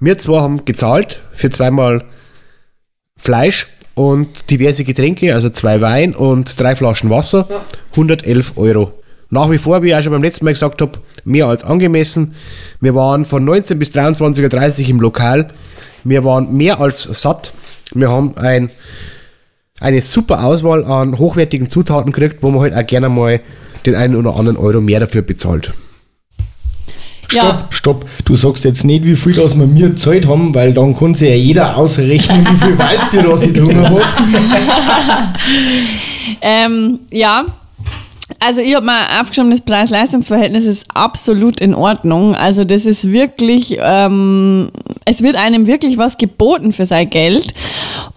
Wir zwei haben gezahlt für zweimal Fleisch und diverse Getränke, also zwei Wein und drei Flaschen Wasser, 111 Euro. Nach wie vor, wie ich auch schon beim letzten Mal gesagt habe, mehr als angemessen. Wir waren von 19 bis 23.30 Uhr im Lokal. Wir waren mehr als satt. Wir haben ein, eine super Auswahl an hochwertigen Zutaten gekriegt, wo man halt auch gerne mal den einen oder anderen Euro mehr dafür bezahlt. Stopp, Ja. stopp. Du sagst jetzt nicht, wie viel das wir mir gezahlt haben, weil dann kann sich ja jeder ausrechnen, wie viel Weißbier das ich drin habe. Ähm, ja. Also ich habe mal aufgeschrieben, das Preis-Leistungs-Verhältnis ist absolut in Ordnung. Also das ist wirklich, ähm, es wird einem wirklich was geboten für sein Geld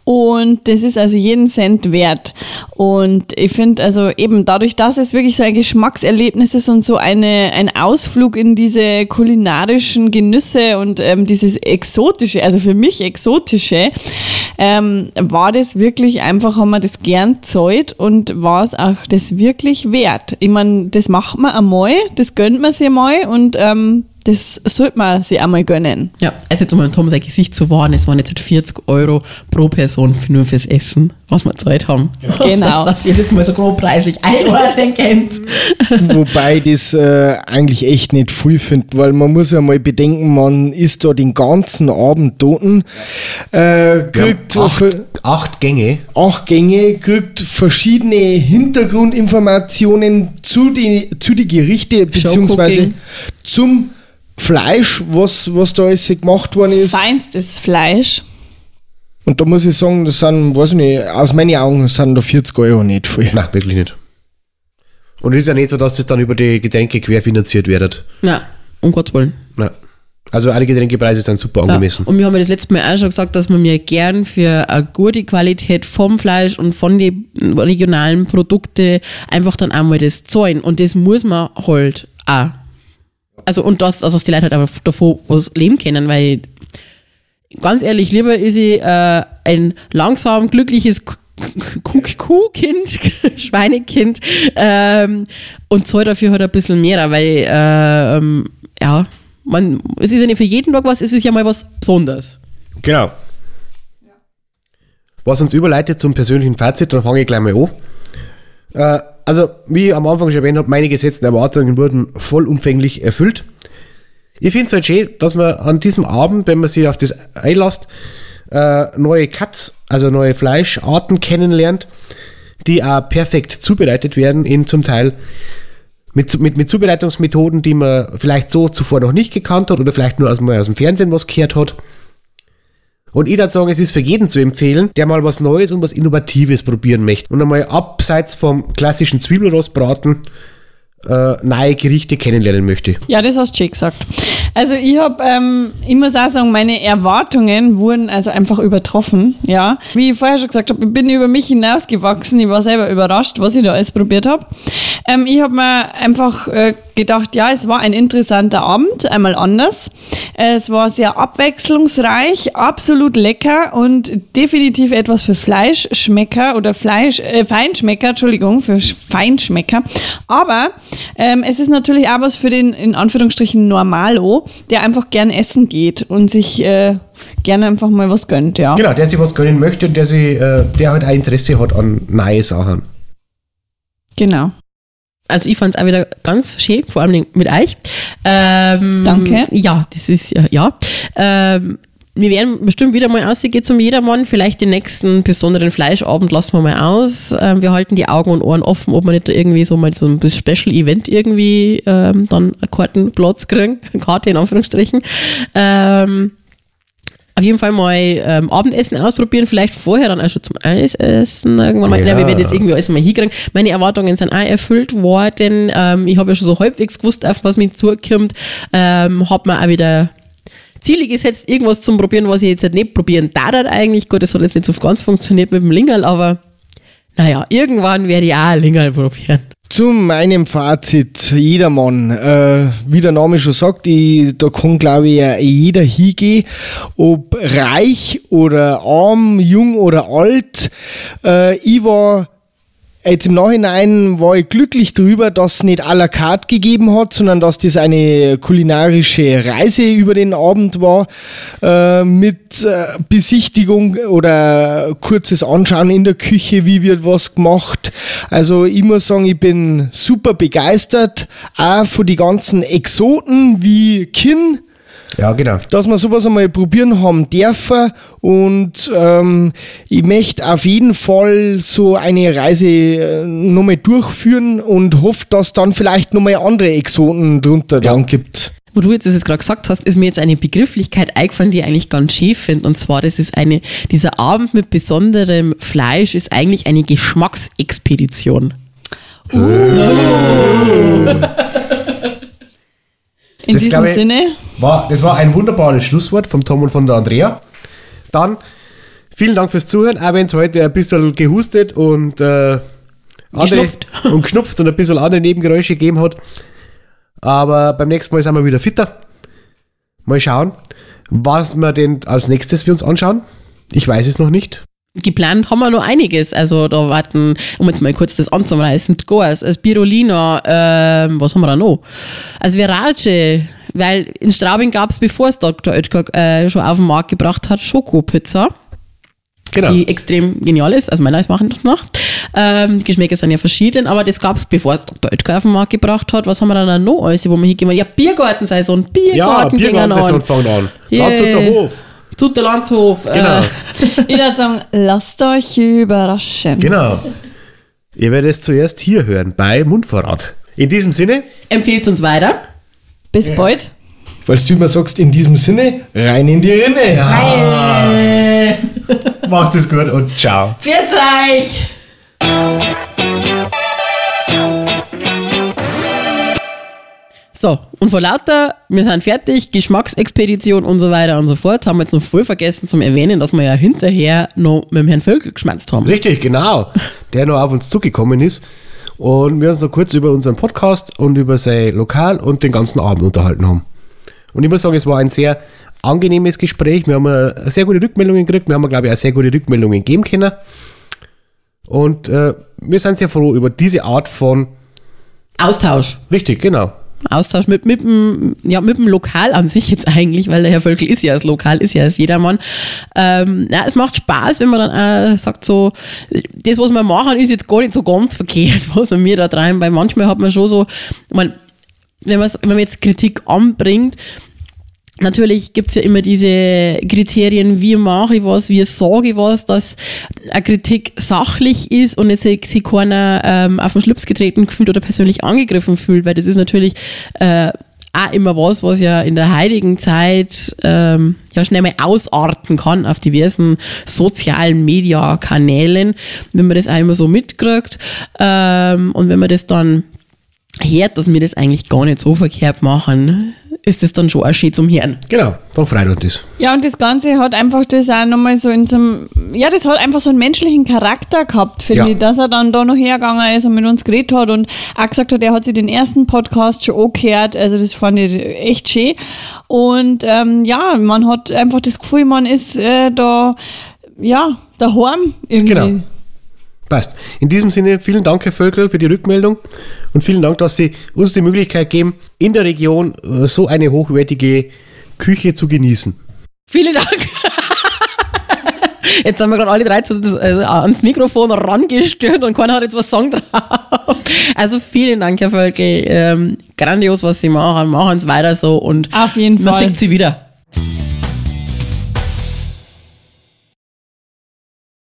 und das ist also jeden Cent wert. Und ich finde also eben dadurch, dass es wirklich so ein Geschmackserlebnis ist und so eine, ein Ausflug in diese kulinarischen Genüsse und ähm, dieses exotische, also für mich exotische, ähm, war das wirklich einfach, haben wir das gern zahlt und war es auch das wirklich wert. Ich meine, das macht man einmal, das gönnt man sich mal und ähm, das sollte man sich einmal gönnen. Ja, also jetzt um mal Tom sein Gesicht zu wahren, es waren jetzt halt 40 Euro pro Person für, nur fürs Essen, was wir Zeit haben. Genau. Dass, dass ihr das mal so grob preislich einordnen könnt. Wobei ich das äh, eigentlich echt nicht viel finde, weil man muss ja mal bedenken, man ist da den ganzen Abend toten, äh, kriegt so acht, acht Gänge. acht Gänge, kriegt verschiedene Hintergrundinformationen zu die, zu die Gerichte, beziehungsweise zum Fleisch, was, was da alles gemacht worden ist. Feinstes Fleisch. Und da muss ich sagen, das sind, weiß ich nicht, aus meinen Augen sind da 40 Euro nicht viel. Nein, wirklich nicht. Und es ist ja nicht so, dass das dann über die Getränke querfinanziert wird. Na, um Gottes Willen. Nein. Also alle Getränkepreise sind super Ja. angemessen. Und wir haben ja das letzte Mal auch schon gesagt, dass wir mir gern für eine gute Qualität vom Fleisch und von den regionalen Produkten einfach dann einmal das zahlen. Und das muss man halt auch. Also, und das, also dass die Leute halt einfach davon was leben können, weil ganz ehrlich, lieber ist ich äh, ein langsam glückliches Kuhkind, Schweinekind ähm, und zahl dafür halt ein bisschen mehr, weil ähm, ja, man, es ist ja nicht für jeden Tag was, es ist ja mal was Besonderes. Genau. Was uns überleitet zum persönlichen Fazit, dann fange ich gleich mal an. Äh, also, wie ich am Anfang schon erwähnt habe, meine gesetzten Erwartungen wurden vollumfänglich erfüllt. Ich finde es halt schön, dass man an diesem Abend, wenn man sich auf das einlässt, äh, neue Cuts, also neue Fleischarten kennenlernt, die auch perfekt zubereitet werden, in zum Teil mit, mit, mit Zubereitungsmethoden, die man vielleicht so zuvor noch nicht gekannt hat oder vielleicht nur aus, aus dem Fernsehen was gehört hat. Und ich würde sagen, es ist für jeden zu empfehlen, der mal was Neues und was Innovatives probieren möchte. Und einmal abseits vom klassischen Zwiebelrostbraten äh, neue Gerichte kennenlernen möchte. Ja, das hast du schön gesagt. Also ich habe, ähm, ich muss auch sagen, meine Erwartungen wurden also einfach übertroffen. Ja, wie ich vorher schon gesagt habe, ich bin über mich hinausgewachsen. Ich war selber überrascht, was ich da alles probiert habe. Ähm, ich habe mir einfach äh, gedacht, ja, es war ein interessanter Abend, einmal anders. Es war sehr abwechslungsreich, absolut lecker und definitiv etwas für Fleischschmecker oder Fleisch, äh, Feinschmecker, Entschuldigung, für Sch- Feinschmecker. Aber ähm, es ist natürlich auch was für den, in Anführungsstrichen, Normalo, der einfach gern essen geht und sich äh, gerne einfach mal was gönnt, ja. Genau, der sich was gönnen möchte und der, sich, äh, der halt auch Interesse hat an neue Sachen. Genau. Also ich fand es auch wieder ganz schön, vor allem mit euch. Ähm, Danke. Ja, das ist ja, ja. Ähm, wir werden bestimmt wieder mal ausgehen zum Jedermann. Vielleicht den nächsten besonderen Fleischabend lassen wir mal aus. Ähm, wir halten die Augen und Ohren offen, ob wir nicht irgendwie so mal so ein Special Event irgendwie ähm, dann einen Kartenplatz kriegen. Karte in Anführungsstrichen. Ähm, auf jeden Fall mal ähm, Abendessen ausprobieren, vielleicht vorher dann auch schon zum Eisessen irgendwann mal. Ja. Ja. wir werden jetzt irgendwie alles mal hinkriegen. Meine Erwartungen sind auch erfüllt worden. Ähm, ich habe ja schon so halbwegs gewusst, auf was mir zukommt. Ähm, habe mir auch wieder Ziele gesetzt, irgendwas zum Probieren, was ich jetzt nicht probieren darf eigentlich. Gut, das hat jetzt nicht so ganz funktioniert mit dem Lingerl, aber naja, irgendwann werde ich auch Lingerl probieren. Zu meinem Fazit, jedermann, äh, wie der Name schon sagt, ich, da kann glaube ich jeder hingehen, ob reich oder arm, jung oder alt. Äh, ich war Jetzt im Nachhinein war ich glücklich darüber, dass es nicht à la carte gegeben hat, sondern dass das eine kulinarische Reise über den Abend war, äh, mit äh, Besichtigung oder kurzes Anschauen in der Küche, wie wird was gemacht. Also ich muss sagen, ich bin super begeistert, auch von die ganzen Exoten wie Kinn, Ja, genau. dass wir sowas einmal probieren haben dürfen und ähm, ich möchte auf jeden Fall so eine Reise äh, nochmal durchführen und hoffe, dass dann vielleicht nochmal andere Exoten drunter Ja. dann gibt. Wo du jetzt das jetzt gerade gesagt hast, ist mir jetzt eine Begrifflichkeit eingefallen, die ich eigentlich ganz schön finde. Und zwar, das ist eine, dieser Abend mit besonderem Fleisch ist eigentlich eine Geschmacksexpedition. In Das diesem ich- Sinne, War, das war ein wunderbares Schlusswort vom Tom und von der Andrea. Dann vielen Dank fürs Zuhören, auch wenn es heute ein bisschen gehustet und äh, andere Geschnupft. und geschnupft und ein bisschen andere Nebengeräusche gegeben hat. Aber beim nächsten Mal sind wir wieder fitter. Mal schauen, was wir denn als nächstes wir uns anschauen. Ich weiß es noch nicht. Geplant haben wir noch einiges. Also da warten, um jetzt mal kurz das anzureißen, Goas, Spirulina, ähm, was haben wir da noch? Also Verace, weil in Straubing gab es, bevor es Dr. Oetker äh, schon auf den Markt gebracht hat, Schokopizza. Genau. die extrem genial ist, also meiner ist machen das nach. Ähm, die Geschmäcker sind ja verschieden, aber das gab es, bevor es Dr. Oetker auf den Markt gebracht hat. Was haben wir dann noch alles, wo wir hingehen? Ja, Biergartensaison, ja, Biergarten gingen Biergartensaison fangen an. Yeah. Landshuter Hof. Zutter Landshof. Genau. Äh, ich würde sagen, lasst euch überraschen. Genau. Ihr werdet es zuerst hier hören bei Mundvorrat. In diesem Sinne, empfiehlt uns weiter. Bis bald. Weil du immer sagst, in diesem Sinne, rein in die Rinne. macht's es gut und ciao. Pfiat euch! So, und vor lauter, wir sind fertig, Geschmacksexpedition und so weiter und so fort, haben wir jetzt noch voll vergessen zum Erwähnen, dass wir ja hinterher noch mit dem Herrn Völkel geschmatzt haben. Richtig, genau. Der noch auf uns zugekommen ist. Und wir uns noch kurz über unseren Podcast und über sein Lokal und den ganzen Abend unterhalten haben. Und ich muss sagen, es war ein sehr angenehmes Gespräch. Wir haben äh, sehr gute Rückmeldungen gekriegt. Wir haben, glaube ich, auch sehr gute Rückmeldungen geben können. Und äh, wir sind sehr froh über diese Art von. Austausch. Richtig, genau. Austausch mit, mit, dem, ja, mit dem Lokal an sich jetzt eigentlich, weil der Herr Völkel ist ja das Lokal, ist ja das Jedermann. Ähm, ja, es macht Spaß, wenn man dann äh, sagt, so, das, was wir machen, ist jetzt gar nicht so ganz verkehrt, was wir mir da treiben, weil manchmal hat man schon so, mein, wenn, wenn man jetzt Kritik anbringt, Natürlich gibt es ja immer diese Kriterien, wie mache ich was, wie sage ich was, dass eine Kritik sachlich ist und jetzt sich keiner ähm, auf den Schlips getreten fühlt oder persönlich angegriffen fühlt, weil das ist natürlich äh, auch immer was, was ja in der heutigen Zeit ähm, ja schnell mal ausarten kann auf diversen sozialen Media-Kanälen, wenn man das auch immer so mitkriegt. Ähm, und wenn man das dann hört, dass wir das eigentlich gar nicht so verkehrt machen, ist das dann schon ein schön zum Hören. Genau, dann freut uns das. Ja, und das Ganze hat einfach das auch nochmal so in so einem, ja, das hat einfach so einen menschlichen Charakter gehabt, finde Ja. ich, dass er dann da noch hergegangen ist und mit uns geredet hat und auch gesagt hat, er hat sich den ersten Podcast schon angehört, also das fand ich echt schön. Und ähm, ja, man hat einfach das Gefühl, man ist äh, da, ja, daheim irgendwie. Genau. Passt. In diesem Sinne, vielen Dank, Herr Völkel, für die Rückmeldung und vielen Dank, dass Sie uns die Möglichkeit geben, in der Region äh, so eine hochwertige Küche zu genießen. Vielen Dank. Jetzt haben wir gerade alle drei zu, das, also ans Mikrofon rangestört und keiner hat jetzt was sagen drauf. Also vielen Dank, Herr Völkel. Ähm, grandios, was Sie machen. Machen Sie weiter so und Auf jeden man Fall. sieht Sie wieder.